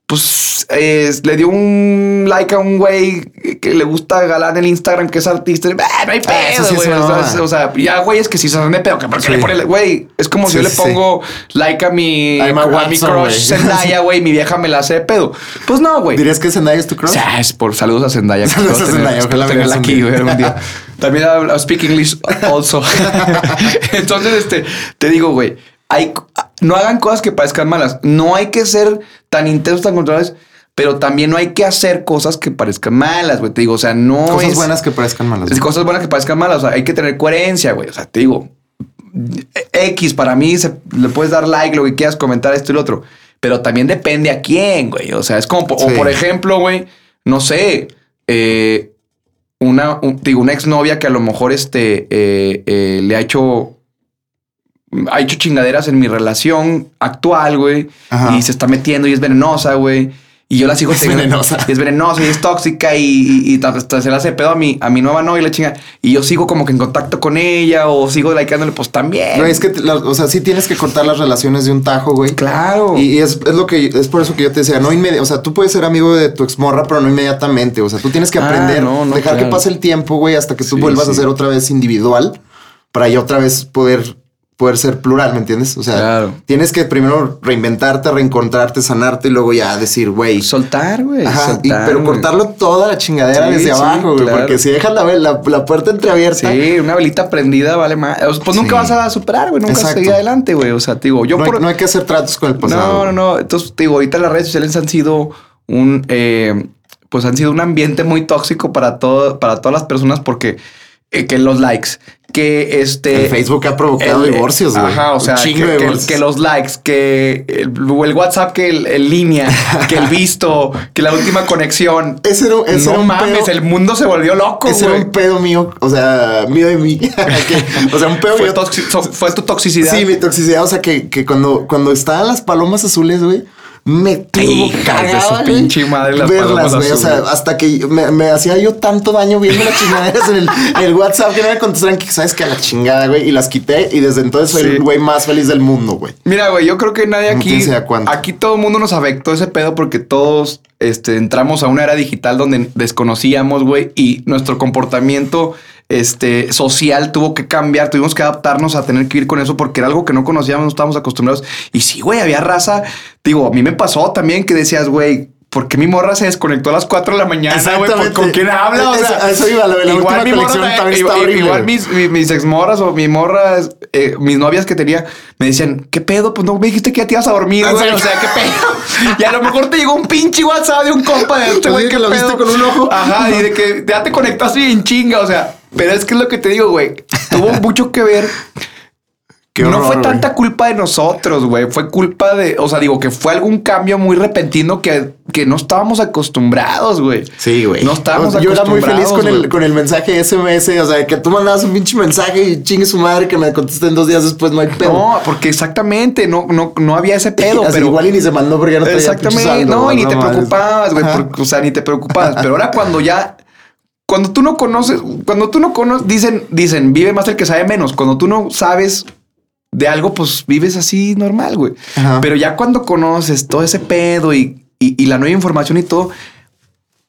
Speaker 2: pues eh, le dio un like a un güey que le gusta galán en Instagram, que es artista. Ah, no hay
Speaker 1: Ah,
Speaker 2: pedo,
Speaker 1: sí es
Speaker 2: güey. o, sea, ya, güey, es que si se hacen de pedo, que por qué
Speaker 1: Sí.
Speaker 2: le pone, güey, es como
Speaker 1: Sí,
Speaker 2: si yo le
Speaker 1: sí, sí.
Speaker 2: pongo like a mi,
Speaker 1: A
Speaker 2: mi crush. Zendaya, güey, mi vieja me la hace de pedo. Pues no, güey.
Speaker 1: ¿Dirías que Zendaya es tu crush?
Speaker 2: es por saludos a Zendaya.
Speaker 1: Saludos a Zendaya, ojalá
Speaker 2: tenerla aquí, güey, día. *laughs* También I speak English also. *laughs* *laughs* Entonces, este, te digo, güey, hay, no hagan cosas que parezcan malas. No hay que ser tan intensos, tan controlables, pero también no hay que hacer cosas que parezcan malas, güey. Te digo, o sea, no
Speaker 1: Cosas
Speaker 2: es...
Speaker 1: buenas que parezcan malas.
Speaker 2: es cosas buenas que parezcan malas. O sea, hay que tener coherencia, güey. O sea, te digo, X para mí se, le puedes dar like, lo que quieras, comentar esto y lo otro. Pero también depende a quién, güey. O sea, es como, o por ejemplo, güey, no sé, eh, una, un- digo, una exnovia que a lo mejor este, eh, eh, le ha hecho, ha hecho chingaderas en mi relación actual, güey.
Speaker 1: Ajá.
Speaker 2: Y se está metiendo y es venenosa, güey. Y yo la sigo *laughs*
Speaker 1: Es
Speaker 2: teniendo-
Speaker 1: venenosa.
Speaker 2: y es venenosa y es tóxica y, y, y ta- ta- se le hace pedo a mi, a mi nueva novia y la chinga. Y yo sigo como que en contacto con ella o sigo likeándole, pues también.
Speaker 1: Güey, es que, la- o sea, sí tienes que cortar las relaciones de un tajo, güey.
Speaker 2: Claro.
Speaker 1: Y, y es, es lo que es por eso que yo te decía, no inmedi- o sea, tú puedes ser amigo de tu exmorra, pero no inmediatamente. O sea, tú tienes que
Speaker 2: Ah,
Speaker 1: aprender,
Speaker 2: no, no,
Speaker 1: dejar que pase el tiempo, güey, hasta que tú
Speaker 2: Sí,
Speaker 1: vuelvas
Speaker 2: sí.
Speaker 1: a ser otra vez individual para ya otra vez poder, poder ser plural, ¿me entiendes? O sea,
Speaker 2: Claro.
Speaker 1: tienes que primero reinventarte, reencontrarte, sanarte y luego ya decir, güey.
Speaker 2: soltar, güey.
Speaker 1: Pero cortarlo toda la chingadera
Speaker 2: Sí,
Speaker 1: desde
Speaker 2: sí,
Speaker 1: abajo, güey,
Speaker 2: claro.
Speaker 1: porque si dejas la, la, la puerta entreabierta,
Speaker 2: Sí, una velita prendida vale más. Pues nunca
Speaker 1: Sí.
Speaker 2: vas a superar, güey. Nunca vas a
Speaker 1: Exacto.
Speaker 2: seguir adelante, güey. O sea, digo, yo
Speaker 1: no, hay,
Speaker 2: por.
Speaker 1: no hay que hacer tratos con el pasado.
Speaker 2: No, no, no. Entonces, digo, ahorita las redes sociales han sido un, eh, pues han sido un ambiente muy tóxico para todo, para todas las personas porque que los likes, que este
Speaker 1: El Facebook ha provocado
Speaker 2: el-
Speaker 1: divorcios, güey.
Speaker 2: Ajá, o sea, que,
Speaker 1: de
Speaker 2: que- que los likes, que el, el WhatsApp, que el, el línea, que el visto, que la última conexión. *laughs*
Speaker 1: Ese era, ese
Speaker 2: no
Speaker 1: era un
Speaker 2: mames,
Speaker 1: pedo-
Speaker 2: el mundo se volvió loco,
Speaker 1: Ese era
Speaker 2: güey.
Speaker 1: un pedo mío, o sea, mío de mí. *laughs* Que- o sea, un pedo
Speaker 2: Fue, toxi- so- fue tu toxicidad.
Speaker 1: Sí, mi toxicidad. O sea, que, que cuando, cuando estaban las palomas azules, güey, me tuvo
Speaker 2: Hijas de su pinche madre, las
Speaker 1: verlas, güey. O sea, hasta que me, me hacía yo tanto daño viendo las chingaderas en el, WhatsApp que no me contestaran que sabes que a la chingada, güey. Y las quité y desde entonces soy
Speaker 2: Sí.
Speaker 1: el güey más feliz del mundo, güey.
Speaker 2: Mira, güey, yo creo que nadie aquí. Aquí todo el mundo nos afectó ese pedo porque todos este, entramos a una era digital donde desconocíamos, güey, y nuestro comportamiento este, social tuvo que cambiar. Tuvimos que adaptarnos a tener que ir con eso porque era algo que no conocíamos, no estábamos acostumbrados. Y sí, güey, había raza. Digo, a mí me pasó también que decías, güey. ¿Por qué mi morra se desconectó a las 4 de la mañana, güey? ¿Por- ¿Con quién habla? O sea,
Speaker 1: eso iba, lo de la última
Speaker 2: mi morra también-
Speaker 1: está
Speaker 2: igual- igual mis, mi- mis exmorras o mi morra, eh, mis novias que tenía, me decían, ¿qué pedo? Pues no me dijiste que ya te ibas a dormir, güey. O sea, ¿qué pedo? Y a lo mejor te llegó un pinche WhatsApp de un compa de este güey,
Speaker 1: que
Speaker 2: ¿qué
Speaker 1: lo
Speaker 2: pedo?
Speaker 1: viste con un ojo.
Speaker 2: Ajá, y de que ya te conectaste bien chinga, o sea, pero es que es lo que te digo, güey. Tuvo *laughs* mucho que ver
Speaker 1: Qué
Speaker 2: no
Speaker 1: horror,
Speaker 2: fue
Speaker 1: güey.
Speaker 2: tanta culpa de nosotros, güey. Fue culpa de, o sea, digo que fue algún cambio muy repentino que, que no estábamos acostumbrados, güey.
Speaker 1: Sí, güey.
Speaker 2: No estábamos
Speaker 1: Yo era muy feliz con el,
Speaker 2: acostumbrados,
Speaker 1: con el mensaje SMS. O sea, que tú mandabas un pinche mensaje y chingue su madre que me contesten dos días después. No hay pedo.
Speaker 2: No, porque exactamente no, no, no había ese pedo,
Speaker 1: Así
Speaker 2: pero
Speaker 1: igual y ni se mandó porque ya no traía
Speaker 2: Exactamente,
Speaker 1: saldo,
Speaker 2: no, y ni te preocupabas, güey, porque, o sea, ni te preocupabas. Pero ahora cuando ya, cuando tú no conoces, cuando tú no conoces, dicen, dicen, vive más el que sabe menos. Cuando tú no sabes de algo, pues vives así normal, güey.
Speaker 1: Ajá.
Speaker 2: Pero ya cuando conoces todo ese pedo y, y, y la nueva información y todo,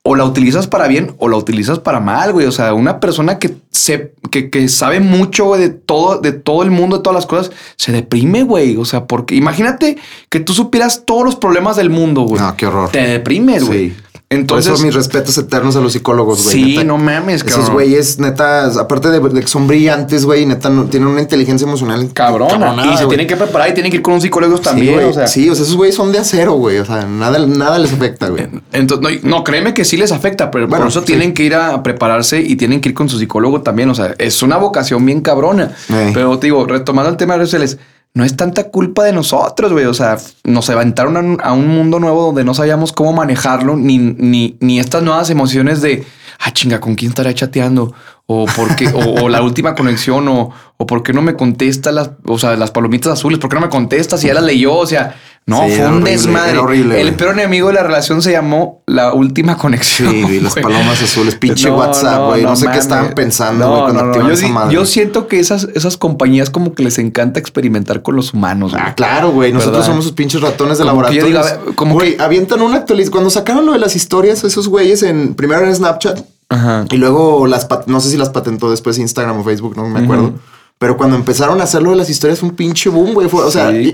Speaker 2: o la utilizas para bien o la utilizas para mal, güey. O sea, una persona que se, que, que sabe mucho güey, de todo, de todo el mundo, de todas las cosas, se deprime, güey. O sea, porque imagínate que tú supieras todos los problemas del mundo, güey.
Speaker 1: No, qué horror.
Speaker 2: Te deprimes, güey.
Speaker 1: Sí.
Speaker 2: Entonces,
Speaker 1: Por eso mis respetos eternos a los psicólogos, güey.
Speaker 2: sí,
Speaker 1: neta.
Speaker 2: no mames,
Speaker 1: Esos
Speaker 2: cabrón.
Speaker 1: güeyes, neta, aparte de, de que son brillantes, güey, neta, no, tienen una inteligencia emocional
Speaker 2: Cabrona. Y se tienen que preparar y tienen que ir con un psicólogo
Speaker 1: Sí,
Speaker 2: también. o sea,
Speaker 1: sí, o sea, esos güeyes son de acero, güey. O sea, nada, nada les afecta, güey.
Speaker 2: Entonces, no, no, créeme que sí les afecta, pero
Speaker 1: Bueno,
Speaker 2: por eso
Speaker 1: sí.
Speaker 2: tienen que ir a prepararse y tienen que ir con su psicólogo también. O sea, es una vocación bien cabrona. Pero te digo, retomando el tema de redes sociales, no es tanta culpa de nosotros, güey. O sea, nos aventaron a, un- mundo nuevo donde no sabíamos cómo manejarlo, ni, ni, ni estas nuevas emociones de, ah, chinga, ¿con quién estará chateando? O por qué, o, o la última conexión, o, o por qué no me contesta las, o sea, las palomitas azules, ¿por qué no me contesta si ya las leyó? O sea, no,
Speaker 1: Sí,
Speaker 2: fue un
Speaker 1: horrible,
Speaker 2: desmadre.
Speaker 1: horrible,
Speaker 2: el peor enemigo de la relación se llamó la última *laughs* conexión.
Speaker 1: Sí, güey, las palomas azules, pinche WhatsApp, güey. No, sé qué estaban pensando,
Speaker 2: No,
Speaker 1: güey, cuando
Speaker 2: Yo,
Speaker 1: esa madre.
Speaker 2: yo siento que esas, esas compañías como que les encanta experimentar con los humanos. güey.
Speaker 1: Ah, claro, güey. Nosotros
Speaker 2: ¿Verdad?
Speaker 1: somos sus pinches ratones de
Speaker 2: Como
Speaker 1: laboratorio.
Speaker 2: diga, como
Speaker 1: güey, avientan una actualización. Cuando sacaron lo de las historias, esos güeyes en primero en Snapchat
Speaker 2: Ajá.
Speaker 1: y luego las no sé si las patentó después Instagram o Facebook, no me acuerdo. Pero cuando empezaron a hacer lo de las historias fue un pinche boom, güey. Fue- O sea,
Speaker 2: Sí,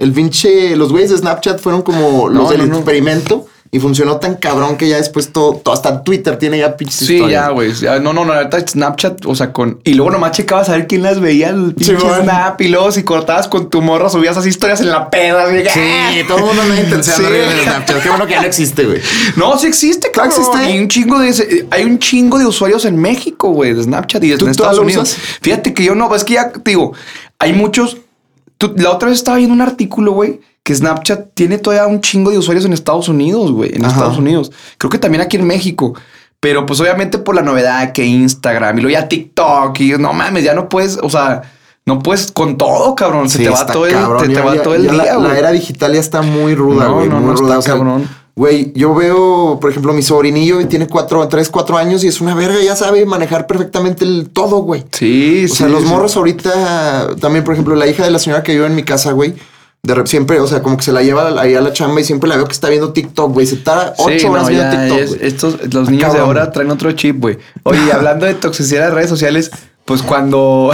Speaker 1: el pinche, los güeyes de Snapchat fueron como los
Speaker 2: No,
Speaker 1: del
Speaker 2: no, no.
Speaker 1: experimento y funcionó tan cabrón que ya después todo, todo hasta Twitter tiene ya pinches
Speaker 2: Sí,
Speaker 1: historias.
Speaker 2: ya, güey. No, no, no, ahorita Snapchat, o sea, con. Y luego nomás checabas a ver quién las veía, el pinche
Speaker 1: Simón.
Speaker 2: Snap. Y luego si cortabas con tu morra, subías esas historias en la peda. así
Speaker 1: Sí,
Speaker 2: ¡ah!
Speaker 1: todo el mundo anda *laughs* intenseando
Speaker 2: Sí.
Speaker 1: de Snapchat. Qué bueno que ya no existe, güey. *laughs*
Speaker 2: No, sí existe, cabrón.
Speaker 1: existe?
Speaker 2: Y un chingo de hay un chingo de usuarios en México, güey, de Snapchat y de
Speaker 1: ¿Tú
Speaker 2: en Estados Unidos.
Speaker 1: usas?
Speaker 2: Fíjate que yo no, es que ya te digo, hay muchos. Tú- la otra vez estaba viendo un artículo, güey, que Snapchat tiene todavía un chingo de usuarios en Estados Unidos, güey, en
Speaker 1: Ajá.
Speaker 2: Estados Unidos. Creo que también aquí en México. Pero pues obviamente por la novedad que Instagram y luego ya TikTok y no mames, ya no puedes, o sea, no puedes con todo, cabrón. Se
Speaker 1: Sí,
Speaker 2: te va todo el, te, te
Speaker 1: Ya-
Speaker 2: va todo el
Speaker 1: la-
Speaker 2: día,
Speaker 1: La,
Speaker 2: güey.
Speaker 1: era digital ya está muy ruda,
Speaker 2: No,
Speaker 1: güey.
Speaker 2: no,
Speaker 1: muy
Speaker 2: no,
Speaker 1: ruda.
Speaker 2: está
Speaker 1: O sea,
Speaker 2: cabrón.
Speaker 1: Güey, yo veo, por ejemplo, mi sobrinillo y tiene cuatro, tres, cuatro años y es una verga, ya sabe manejar perfectamente el todo, güey.
Speaker 2: Sí,
Speaker 1: O sea,
Speaker 2: sí,
Speaker 1: los
Speaker 2: sí.
Speaker 1: morros ahorita, también, por ejemplo, la hija de la señora que vive en mi casa, güey. De rep- siempre, o sea, como que se la lleva ahí a la chamba y siempre la veo que está viendo TikTok, güey. Se está ocho
Speaker 2: Sí,
Speaker 1: horas
Speaker 2: no,
Speaker 1: viendo TikTok.
Speaker 2: es- estos, los niños de ahora traen otro chip, güey. Oye, hablando de toxicidad de redes sociales, pues cuando,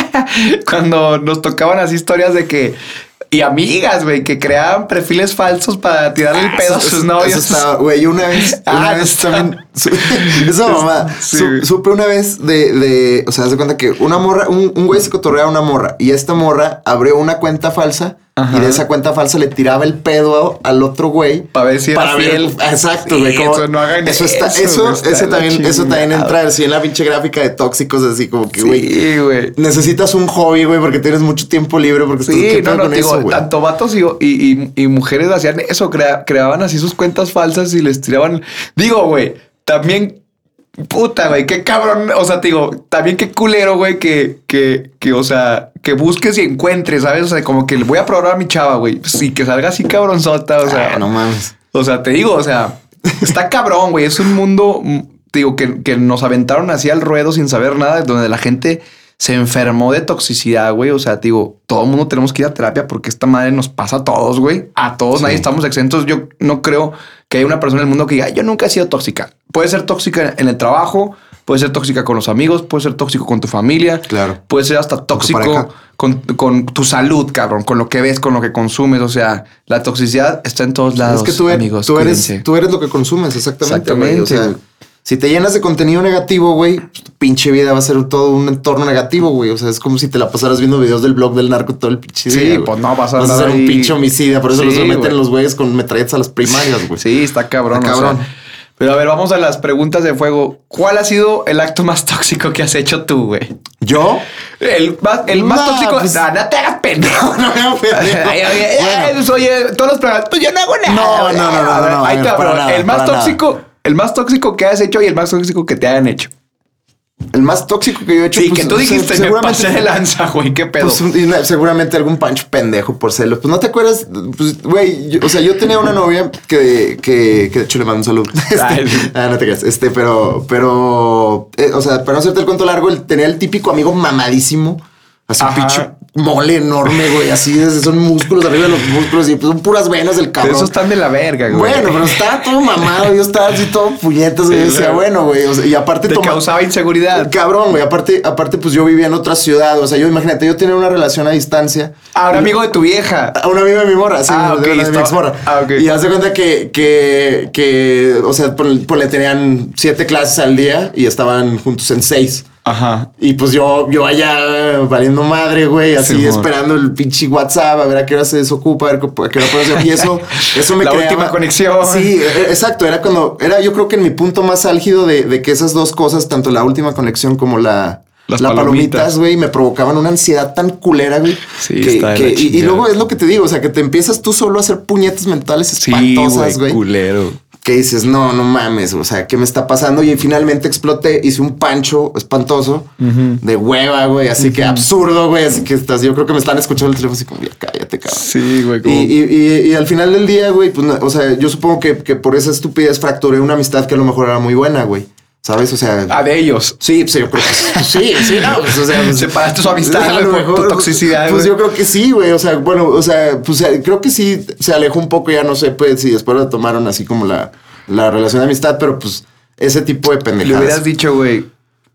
Speaker 2: *laughs* cuando nos tocaban así historias de que y amigas, güey, que creaban perfiles falsos para tirarle el pedo a
Speaker 1: Ah, Eso-
Speaker 2: sus novios.
Speaker 1: Eso estaba, güey, una vez, *laughs*
Speaker 2: Ah,
Speaker 1: una vez
Speaker 2: está-
Speaker 1: también. su- *laughs* esa mamá.
Speaker 2: Sí,
Speaker 1: su- supe una vez de, de, o sea, haz de cuenta que una morra, un, un güey se cotorrea a una morra y esta morra abrió una cuenta falsa
Speaker 2: Ajá.
Speaker 1: y de esa cuenta falsa le tiraba el pedo al otro güey.
Speaker 2: Pa' ver si era
Speaker 1: para ver-
Speaker 2: fiel.
Speaker 1: exacto,
Speaker 2: Sí,
Speaker 1: güey. como-
Speaker 2: eso, no hagan
Speaker 1: eso. Está,
Speaker 2: eso,
Speaker 1: eso,
Speaker 2: güey, está la
Speaker 1: también, eso también
Speaker 2: chingada.
Speaker 1: entra así en la pinche gráfica de tóxicos, así como que, güey.
Speaker 2: Sí, güey.
Speaker 1: Necesitas un hobby, güey, porque tienes mucho tiempo libre. Porque
Speaker 2: Sí,
Speaker 1: ¿qué
Speaker 2: no, no,
Speaker 1: con
Speaker 2: digo,
Speaker 1: eso, güey?
Speaker 2: tanto vatos y, y, y- y mujeres hacían eso, crea- creaban así sus cuentas falsas y les tiraban. Digo, güey, también, puta, güey, qué cabrón. O sea, te digo, también qué culero, güey, que, que, que, o sea, que busques y encuentres, ¿sabes? O sea, como que le voy a probar a mi chava, güey, sí, que salga así cabronzota, o sea,
Speaker 1: Ah, no mames.
Speaker 2: o sea, te digo, o sea, está cabrón, güey. Es un mundo, mm, te digo, que, que nos aventaron así al ruedo sin saber nada, donde la gente se enfermó de toxicidad, güey. O sea, te digo, todo el mundo tenemos que ir a terapia porque esta madre nos pasa a todos, güey. A todos, nadie estamos exentos. Yo no creo que haya una persona en el mundo que diga, yo nunca he sido tóxica. Puede ser tóxica en el trabajo, puede ser tóxica con los amigos, puede ser tóxico con tu familia.
Speaker 1: Claro.
Speaker 2: Puede ser hasta tóxico con, con tu salud, cabrón, con lo que ves, con lo que consumes. O sea, la toxicidad está en todos lados.
Speaker 1: Es que tú eres,
Speaker 2: amigos,
Speaker 1: tú, eres, tú eres lo que consumes, exactamente.
Speaker 2: Exactamente.
Speaker 1: Si te llenas de contenido negativo, güey, pues, tu pinche vida va a ser todo un entorno negativo, güey. O sea, es como si te la pasaras viendo videos del blog del narco todo el pinche
Speaker 2: Sí,
Speaker 1: día, güey.
Speaker 2: pues no, vas a
Speaker 1: Vas a ser un pinche homicida. Por eso
Speaker 2: Sí,
Speaker 1: los meten los güeyes con metralletas a las primarias, güey.
Speaker 2: Sí, está cabrón.
Speaker 1: Está
Speaker 2: o sea.
Speaker 1: cabrón.
Speaker 2: pero a ver, vamos a las preguntas de fuego. ¿Cuál ha sido el acto más tóxico que has hecho tú, güey?
Speaker 1: ¿Yo?
Speaker 2: El más, el más
Speaker 1: No,
Speaker 2: tóxico.
Speaker 1: pues-
Speaker 2: no, no te hagas pendejo.
Speaker 1: No me hago *laughs* pendejo.
Speaker 2: Ay, oye,
Speaker 1: Bueno.
Speaker 2: oye, todos los programas, pues yo no hago nada.
Speaker 1: No, no, no, no, no,
Speaker 2: ahí El más
Speaker 1: nada.
Speaker 2: El más tóxico que has hecho y el más tóxico que te hayan hecho.
Speaker 1: El más tóxico que yo he hecho.
Speaker 2: Sí,
Speaker 1: pues,
Speaker 2: que tú
Speaker 1: se-
Speaker 2: dijiste, me
Speaker 1: seguramente-
Speaker 2: pasé de *laughs* lanza, güey, qué pedo.
Speaker 1: Pues, y seguramente algún pancho pendejo por celos. Pues no te acuerdas, pues, güey, o sea, yo tenía una novia que, que, que de hecho le mando un saludo. *laughs* Este,
Speaker 2: Ay.
Speaker 1: ah, no te creas. Este, pero, pero, eh, o sea, para no hacerte el cuento largo, él tenía el típico amigo mamadísimo. Así
Speaker 2: Ajá.
Speaker 1: pinche, mole enorme, güey. Así son músculos arriba de los músculos y pues son puras venas del cabrón.
Speaker 2: Esos están de la verga, güey.
Speaker 1: Bueno, pero estaba todo mamado. Yo estaba así todo puñetas. güey.
Speaker 2: Sí,
Speaker 1: Yo decía, bueno, güey. o sea, y aparte
Speaker 2: Te
Speaker 1: toma-
Speaker 2: causaba inseguridad.
Speaker 1: Cabrón, güey. Aparte, aparte, pues yo vivía en otra ciudad. O sea, yo imagínate, yo tenía una relación a distancia.
Speaker 2: Ah, un amigo de tu vieja.
Speaker 1: A un amigo de mi morra, sí,
Speaker 2: Ah,
Speaker 1: de de mi
Speaker 2: está-
Speaker 1: exmorra.
Speaker 2: ah, ok.
Speaker 1: Y haz de cuenta que, que, que, o sea, por le tenían siete clases al día y estaban juntos en seis.
Speaker 2: Ajá.
Speaker 1: Y pues yo, yo allá valiendo madre, güey, así esperando el pinche WhatsApp, a ver a qué hora se desocupa, a ver qué- a qué hora puedo hacer. Y eso, *laughs* eso me
Speaker 2: La
Speaker 1: creaba-
Speaker 2: última conexión.
Speaker 1: Sí, e- exacto. Era cuando, era yo creo que en mi punto más álgido de, de que esas dos cosas, tanto la última conexión como la,
Speaker 2: Las
Speaker 1: la
Speaker 2: palomitas.
Speaker 1: güey, me provocaban una ansiedad tan culera, güey.
Speaker 2: Sí,
Speaker 1: que-
Speaker 2: está
Speaker 1: que- y, y luego es lo que te digo, o sea, que te empiezas tú solo a hacer puñetes mentales
Speaker 2: Sí,
Speaker 1: espantosas,
Speaker 2: güey.
Speaker 1: güey
Speaker 2: Culero.
Speaker 1: Que dices, no, no mames, o sea, ¿qué me está pasando? Y finalmente exploté, hice un pancho espantoso de hueva, güey, así que absurdo, güey, así que estás, yo creo que me están escuchando el teléfono así como, ya cállate, cabrón.
Speaker 2: Sí, güey.
Speaker 1: Y,
Speaker 2: como-
Speaker 1: y- y- y al final del día, güey, pues, no, o sea, yo supongo que, que por esa estupidez fracturé una amistad que a lo mejor era muy buena, güey, ¿sabes? O sea...
Speaker 2: Ah, de ellos.
Speaker 1: Sí, pues yo creo que sí, *laughs* sí, no, pues, o sea, pues,
Speaker 2: Separaste su amistad,
Speaker 1: a lo
Speaker 2: tu toxicidad,
Speaker 1: Pues yo creo que sí, güey. O sea, bueno, o sea, pues eh, creo que sí se alejó un poco, ya no sé, pues si después lo tomaron así como la, la relación de amistad, pero pues ese tipo de
Speaker 2: Le
Speaker 1: pendejadas.
Speaker 2: hubieras dicho, güey,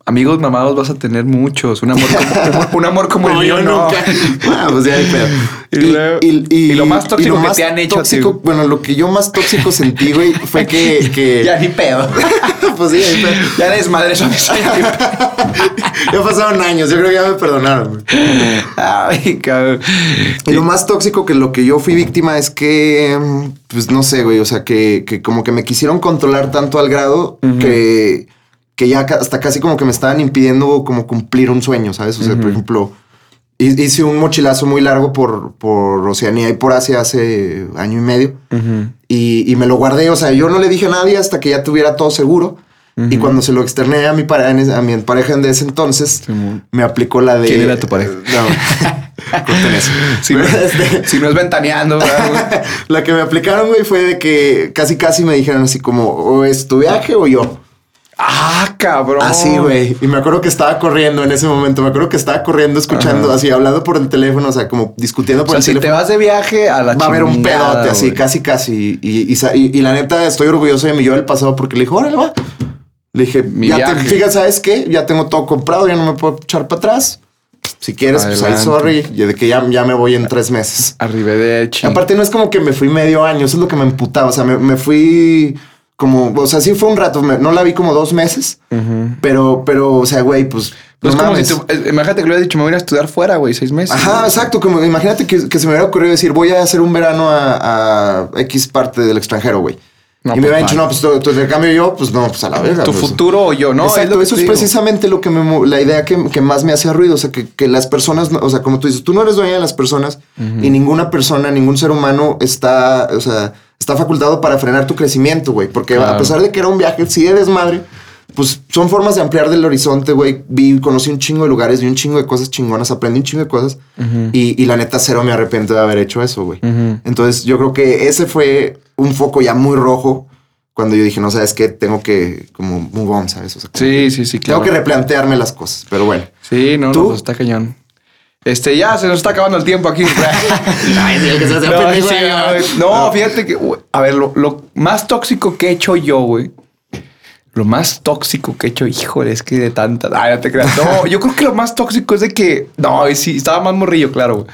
Speaker 2: amigos mamados vas a tener muchos. Un amor como, un, amor como *laughs*
Speaker 1: No,
Speaker 2: el mío, no.
Speaker 1: nunca. Bueno, *laughs* pues ya hay pedo.
Speaker 2: Y lo más tóxico que te han hecho a
Speaker 1: tóxico, bueno, lo que yo más tóxico sentí, güey, fue que, que
Speaker 2: Ya ni pedo. *laughs*
Speaker 1: pues sí,
Speaker 2: ya eres madre amistad. *laughs*
Speaker 1: ya pasaron años, yo creo que ya me perdonaron.
Speaker 2: Ay, cabrón.
Speaker 1: Y lo más tóxico que lo que yo fui víctima es que, mm, pues no sé, güey, o sea, que, que como que me quisieron controlar tanto al grado que, que ya hasta casi como que me estaban impidiendo como cumplir un sueño, ¿sabes? O sea, por ejemplo, hice un mochilazo muy largo por, por Oceanía y por Asia hace año y medio y, y me lo guardé, o sea, yo no le dije a nadie hasta que ya tuviera todo seguro. Y cuando se lo externé a mi, pareja, a mi pareja de ese entonces, me aplicó la de...
Speaker 2: ¿Quién era tu pareja?
Speaker 1: No, *laughs* corten eso.
Speaker 2: Si no,
Speaker 1: Este, *laughs*
Speaker 2: si no es ventaneando, *laughs*
Speaker 1: la que me aplicaron, güey, fue de que casi casi me dijeron así como, o es tu viaje o yo.
Speaker 2: Ah, cabrón.
Speaker 1: Así, güey. Y me acuerdo que estaba corriendo en ese momento. Me acuerdo que estaba corriendo, escuchando, así, hablando por el teléfono, o sea, como discutiendo
Speaker 2: O
Speaker 1: por
Speaker 2: sea,
Speaker 1: el
Speaker 2: si te vas de viaje a la
Speaker 1: Va a haber un pedote así,
Speaker 2: güey.
Speaker 1: casi, casi. Y, y, sa- y- y la neta, estoy orgulloso de mi yo del pasado porque le dije, órale, va. Le dije,
Speaker 2: Mi
Speaker 1: ya te,
Speaker 2: viaje.
Speaker 1: fíjate, ¿sabes qué? Ya tengo todo comprado, ya no me puedo echar para atrás. Si quieres, pues ahí, sorry. Y de que ya, ya me voy en tres meses.
Speaker 2: Arrivederci.
Speaker 1: Aparte, no es como que me fui medio año, eso es lo que me emputaba. O sea, me, me fui como, o sea, sí fue un rato, no la vi como dos meses, pero, pero, o sea, güey, pues.
Speaker 2: No es
Speaker 1: no
Speaker 2: como
Speaker 1: mames.
Speaker 2: si tú, eh, imagínate que le hubiera dicho, me voy a estudiar fuera, güey, seis meses.
Speaker 1: Ajá, exacto. Como imagínate que, que se me hubiera ocurrido decir, voy a hacer un verano a, a X parte del extranjero, güey.
Speaker 2: No,
Speaker 1: y me
Speaker 2: pues,
Speaker 1: hubieran dicho, no, pues tu, tu intercambio yo, pues no, pues a la verga.
Speaker 2: Tu
Speaker 1: pues.
Speaker 2: futuro o yo, ¿no?
Speaker 1: Exacto,
Speaker 2: lo que
Speaker 1: eso es
Speaker 2: digo.
Speaker 1: precisamente lo que me, la idea que, que más me hacía ruido. O sea, que, que las personas, o sea, como tú dices, tú no eres dueña de las personas y ninguna persona, ningún ser humano está, o sea, está facultado para frenar tu crecimiento, güey. Porque a
Speaker 2: Claro.
Speaker 1: pesar de que era un viaje, sí de desmadre, pues son formas de ampliar del horizonte, güey. Vi, conocí un chingo de lugares, vi un chingo de cosas chingonas, aprendí un chingo de cosas y, y la neta cero me arrepiento de haber hecho eso, güey. Entonces yo creo que ese fue un foco ya muy rojo cuando yo dije, no sabes qué, tengo que como move on, ¿sabes? O sea,
Speaker 2: Sí, sí, sí, claro.
Speaker 1: tengo que replantearme las cosas, pero bueno.
Speaker 2: Sí, no,
Speaker 1: ¿Tú?
Speaker 2: no, pues está cañón. Este, ya se nos está acabando el tiempo aquí. *laughs*
Speaker 1: Ay, sí, el que se hace
Speaker 2: no,
Speaker 1: pendejo,
Speaker 2: sí,
Speaker 1: ya.
Speaker 2: güey. no, fíjate que, a ver, lo, lo más tóxico que he hecho yo, güey. Lo más tóxico que he hecho, híjole, es que de tantas. Ay, no te creas. No, yo creo que lo más tóxico es de que, no, sí, estaba más morrillo, claro, güey.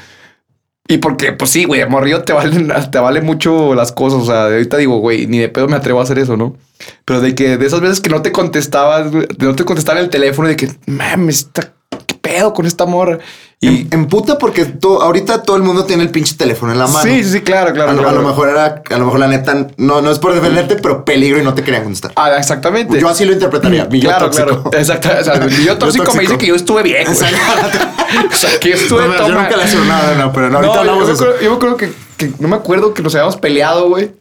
Speaker 2: Y porque, pues sí, güey, morrillo te valen, *laughs* te vale mucho las cosas. O sea, ahorita digo, güey, ni de pedo me atrevo a hacer eso, ¿no? Pero de que de esas veces que no te contestabas, no te contestaba en el teléfono, de que, mames, ¿qué pedo con esta morra? Y
Speaker 1: En, en puta porque to- ahorita todo el mundo tiene el pinche teléfono en la mano.
Speaker 2: sí, sí, claro, claro.
Speaker 1: a, lo, a
Speaker 2: claro.
Speaker 1: lo mejor era, a lo mejor la neta, no, no es por defenderte, pero peligro y no te querían contestar.
Speaker 2: Ah, exactamente.
Speaker 1: Yo así lo interpretaría. Mi
Speaker 2: claro, claro. Exacto. O sea, mi yo *laughs* tóxico me dice que yo estuve bien. *laughs* o sea, que yo estuve
Speaker 1: No, yo nunca le he nada, no, pero no, ahorita
Speaker 2: No,
Speaker 1: hablamos
Speaker 2: yo, me acuerdo que, que no me acuerdo que nos habíamos peleado, güey.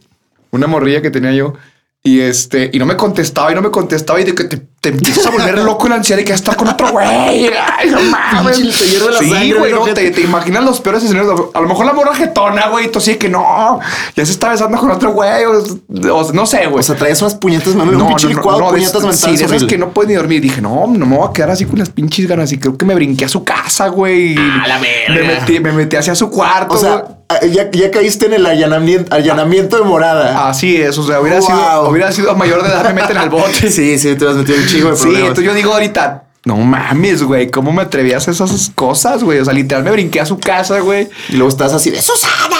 Speaker 2: Una morrilla que tenía yo. Y este, y no me contestaba y no me contestaba y de que te te empiezas a volver loco en la ansiedad de que estar con otro güey. Ay, no mames.
Speaker 1: Pinche, te hierve la
Speaker 2: sí,
Speaker 1: sangre,
Speaker 2: güey,
Speaker 1: ¿no?
Speaker 2: no, te, te imaginas los peores escenarios. A lo mejor la morra jetona, güey, y tú así de que no, ya se está besando con otro güey. O, o no sé, güey.
Speaker 1: O sea, traías unas puñetas, me un pinche licuado,
Speaker 2: de-
Speaker 1: puñetas
Speaker 2: sí,
Speaker 1: mentales.
Speaker 2: de esas
Speaker 1: horrible.
Speaker 2: que no puedes ni dormir. Dije, no, no me voy a quedar así con las pinches ganas. Y creo que me brinqué a su casa, güey.
Speaker 1: A la verga.
Speaker 2: Me metí, me metí hacia su cuarto.
Speaker 1: O sea,
Speaker 2: güey.
Speaker 1: Ya, ya caíste en el allanamiento, allanamiento de morada.
Speaker 2: así es. O sea, hubiera,
Speaker 1: Wow.
Speaker 2: sido, hubiera sido mayor de edad, me meten al bote. *laughs*
Speaker 1: Sí, sí, te vas a meter un chingo de
Speaker 2: Sí,
Speaker 1: problemas.
Speaker 2: entonces yo digo ahorita, no mames, güey, ¿cómo me atreví a hacer esas cosas, güey? O sea, literal me brinqué a su casa, güey.
Speaker 1: Y luego estás así de Susana.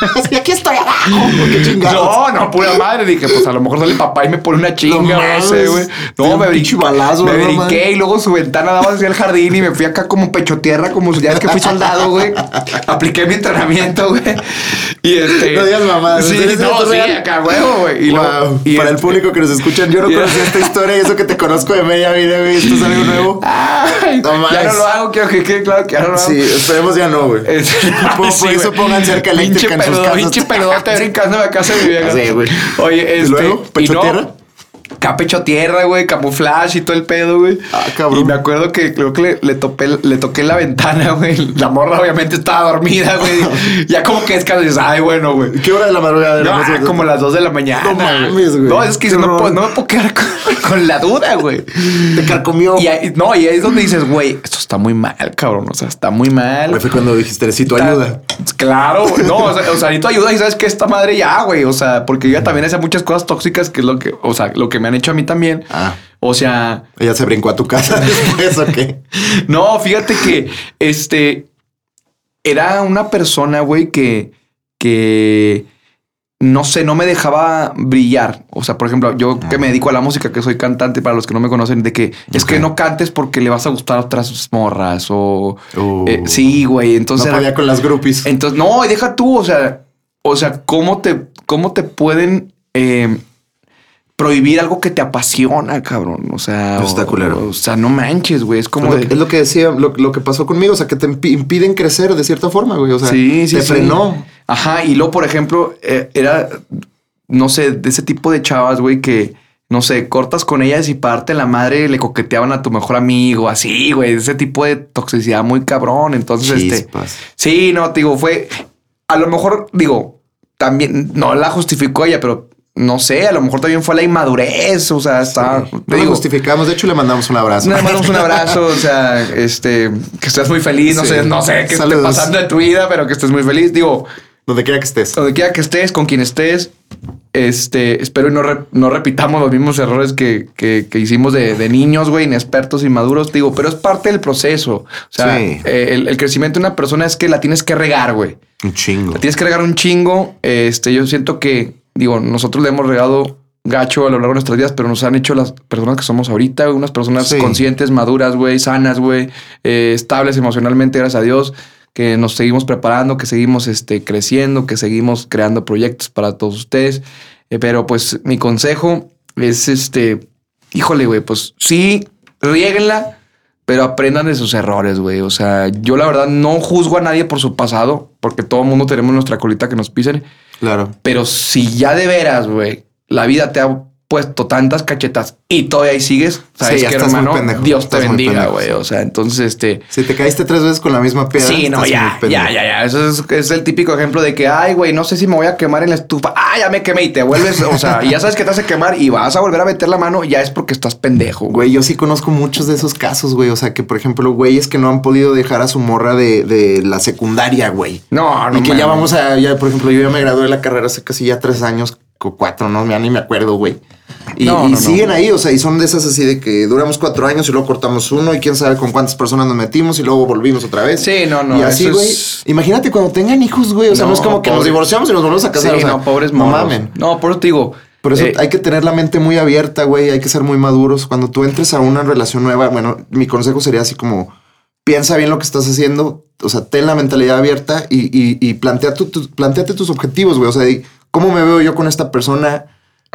Speaker 1: *laughs* así aquí estoy abajo. Qué chingados.
Speaker 2: No, no, pura madre. Dije, pues a lo mejor sale papá y me pone una chinga,
Speaker 1: No
Speaker 2: no, sé, güey. No, me brinqué.
Speaker 1: balazo,
Speaker 2: me
Speaker 1: ¿no,
Speaker 2: brinqué y luego su ventana daba hacia el jardín y me fui acá como pecho tierra, como ya es que fui soldado, güey. Apliqué mi entrenamiento, güey. Y este.
Speaker 1: No digas mamadas,
Speaker 2: Sí, no,
Speaker 1: ¿Es
Speaker 2: sí, acá, huevo, güey. Y
Speaker 1: Wow.
Speaker 2: luego- y
Speaker 1: Para el
Speaker 2: este-
Speaker 1: público que nos escuchan, yo no
Speaker 2: y-
Speaker 1: conocía esta historia y eso que te conozco de media vida, güey. Esto es algo nuevo.
Speaker 2: Ay,
Speaker 1: No
Speaker 2: ya no lo hago, quiero que quede claro que ya no lo hago.
Speaker 1: Sí, esperemos ya no, güey. *laughs*
Speaker 2: Es-
Speaker 1: Por-
Speaker 2: Sí,
Speaker 1: por eso pongan cerca eléctrica sus casas.
Speaker 2: Pinche pedote brincando a casa de mi vieja.
Speaker 1: Sí, güey.
Speaker 2: Oye,
Speaker 1: ¿Y
Speaker 2: este.
Speaker 1: luego? ¿Pecho
Speaker 2: y no,
Speaker 1: tierra?
Speaker 2: Acá pecho tierra, güey, camuflaje y todo el pedo, güey.
Speaker 1: Ah, cabrón.
Speaker 2: Y me acuerdo que creo que le, le, topé, le toqué la ventana, *laughs* güey. La morra obviamente estaba dormida, güey. *laughs* ya como que es que dices, ay, bueno, güey.
Speaker 1: ¿Qué hora de la madrugada?
Speaker 2: No, ah, como las 2 de la mañana.
Speaker 1: No mames, güey.
Speaker 2: No, es que no, puedo- no me puedo quedar con, *laughs* con la duda, güey.
Speaker 1: Te carcomió.
Speaker 2: Y ahí, no, y ahí es donde dices, güey, esto está muy mal, cabrón. O sea, está muy mal.
Speaker 1: Güey, Fue cuando dijiste, necesito ayuda.
Speaker 2: Claro, güey. No, o sea, o sea, necesito ayuda y sabes que esta madre ya, güey. O sea, porque ella también hace muchas cosas tóxicas que es lo que, o sea, lo que me han hecho a mí también.
Speaker 1: Ah.
Speaker 2: O sea,
Speaker 1: Ella se brincó a tu casa *laughs* después, ¿o qué?
Speaker 2: no, fíjate que este era una persona, güey, que, que no sé, no me dejaba brillar. O sea, por ejemplo, yo que me dedico a la música, que soy cantante, para los que no me conocen, de que es que no cantes porque le vas a gustar a otras morras o
Speaker 1: Uh.
Speaker 2: eh, sí, güey. Entonces
Speaker 1: no
Speaker 2: era-
Speaker 1: con las groupies.
Speaker 2: entonces, no, deja tú, o sea, o sea, ¿cómo te, cómo te pueden eh, prohibir algo que te apasiona, cabrón? O sea,
Speaker 1: está
Speaker 2: o-
Speaker 1: culero.
Speaker 2: O, sea, no manches, güey. Es como
Speaker 1: Lo-
Speaker 2: de.
Speaker 1: Es lo que decía, lo, lo que pasó conmigo, o sea, que te impi- impiden crecer de cierta forma, güey. O sea,
Speaker 2: sí, sí,
Speaker 1: te
Speaker 2: sí.
Speaker 1: frenó.
Speaker 2: Ajá. Y luego, por ejemplo, eh, era, no sé, de ese tipo de chavas, güey, que no sé, cortas con ellas y parte la madre le coqueteaban a tu mejor amigo, así, güey. Ese tipo de toxicidad muy cabrón. Entonces, este. Sí, no, te digo, fue. A lo mejor, digo, también no la justificó ella, pero no sé, a lo mejor también fue la inmadurez. O sea, está. Te digo,
Speaker 1: justificamos. De hecho, le mandamos un abrazo.
Speaker 2: le mandamos un abrazo, o sea, este, que estés muy feliz, no
Speaker 1: Sí.
Speaker 2: sé, no sé qué esté pasando de tu vida, pero que estés muy feliz. Digo,
Speaker 1: Donde quiera que estés.
Speaker 2: donde quiera que estés, con quien estés, este, espero y no, re- no repitamos los mismos errores que, que- que hicimos de, de niños, güey, inexpertos, inmaduros, digo, pero es parte del proceso. O sea,
Speaker 1: Sí.
Speaker 2: eh, el, el crecimiento de una persona es que la tienes que regar, güey.
Speaker 1: Un chingo.
Speaker 2: La tienes que regar un chingo. Este, yo siento que, digo, nosotros le hemos regado gacho a lo largo de nuestras vidas, pero nos han hecho las personas que somos ahorita, güey, unas personas
Speaker 1: Sí.
Speaker 2: conscientes, maduras, güey, sanas, güey, eh, estables emocionalmente, gracias a Dios, que nos seguimos preparando, que seguimos este, creciendo, que seguimos creando proyectos para todos ustedes. Eh, pero pues mi consejo es este, híjole, güey, pues sí, riéguenla, pero aprendan de sus errores, güey. O sea, yo la verdad no juzgo a nadie por su pasado, porque todo el mundo tenemos nuestra colita que nos pisen.
Speaker 1: Claro.
Speaker 2: Pero si ya de veras, güey, la vida te ha puesto tantas cachetas y todavía ahí sigues, sabes
Speaker 1: Sí,
Speaker 2: que hermano,
Speaker 1: pendejo,
Speaker 2: Dios te bendiga, güey. O sea, entonces este.
Speaker 1: Si te caíste tres veces con la misma piedra.
Speaker 2: Sí, no, ya, ya, ya, ya. Eso es, es el típico ejemplo de que, ay, güey, no sé si me voy a quemar en la estufa. Ah, ya me quemé y te vuelves, o sea, y ya sabes que te hace quemar y vas a volver a meter la mano, ya es porque estás pendejo, güey.
Speaker 1: Yo sí conozco muchos de esos casos, güey. O sea, que por ejemplo, güeyes que no han podido dejar a su morra de, de la secundaria, güey.
Speaker 2: No, no.
Speaker 1: y que ya vamos a, ya, por ejemplo, yo ya me gradué de la carrera hace casi ya tres años, o cuatro, no, ya ni me acuerdo, güey. Y,
Speaker 2: No,
Speaker 1: y
Speaker 2: no, no.
Speaker 1: siguen ahí, o sea, y son de esas así de que duramos cuatro años y luego cortamos uno y quién sabe con cuántas personas nos metimos y luego volvimos otra vez.
Speaker 2: Sí, no, no,
Speaker 1: Y así, güey.
Speaker 2: es-
Speaker 1: Imagínate cuando tengan hijos, güey. O sea, no, es como que nos divorciamos y nos volvemos a casar.
Speaker 2: Sí,
Speaker 1: o sea,
Speaker 2: no, pobres
Speaker 1: No mamen.
Speaker 2: No, por eso te digo.
Speaker 1: Por eso
Speaker 2: eh,
Speaker 1: hay que tener la mente muy abierta, güey. Hay que ser muy maduros. Cuando tú entres a una relación nueva, bueno, mi consejo sería así como piensa bien lo que estás haciendo. O sea, ten la mentalidad abierta y, y, y plantea tu, tu- planteate tus objetivos, güey. O sea, ¿cómo me veo yo con esta persona?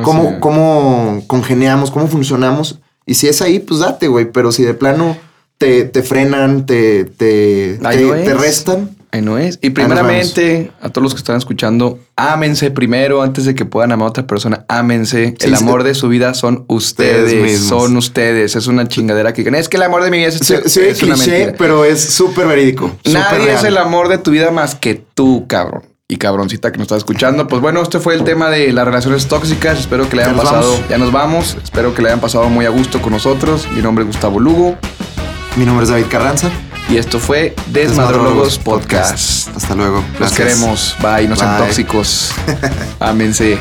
Speaker 1: ¿Cómo, cómo congeniamos? ¿Cómo funcionamos? Y si es ahí, pues date, güey. Pero si de plano te, te frenan, te, te, te,
Speaker 2: no es.
Speaker 1: te restan,
Speaker 2: Ahí no es. Y primeramente, a todos los que están escuchando, ámense primero antes de que puedan amar a otra persona. Ámense.
Speaker 1: Sí,
Speaker 2: el
Speaker 1: sí.
Speaker 2: amor de su vida son
Speaker 1: Ustedes
Speaker 2: son ustedes. Es una chingadera que es que el amor de mi vida es,
Speaker 1: Sí, sí,
Speaker 2: es una
Speaker 1: cliché,
Speaker 2: mentira.
Speaker 1: pero es súper verídico.
Speaker 2: Nadie es el amor de tu vida más que tú, cabrón. Y cabroncita que nos está escuchando. Pues bueno, este fue el tema de las relaciones tóxicas. Espero que le hayan
Speaker 1: Ya
Speaker 2: pasado.
Speaker 1: vamos.
Speaker 2: Ya nos vamos. Espero que le hayan pasado muy a gusto con nosotros. Mi nombre es Gustavo Lugo.
Speaker 1: Mi nombre es David Carranza.
Speaker 2: Y esto fue Desmadrólogos Podcast.
Speaker 1: Hasta luego.
Speaker 2: Los
Speaker 1: Gracias.
Speaker 2: queremos. Bye. No sean
Speaker 1: Bye.
Speaker 2: tóxicos. *laughs* Ámense.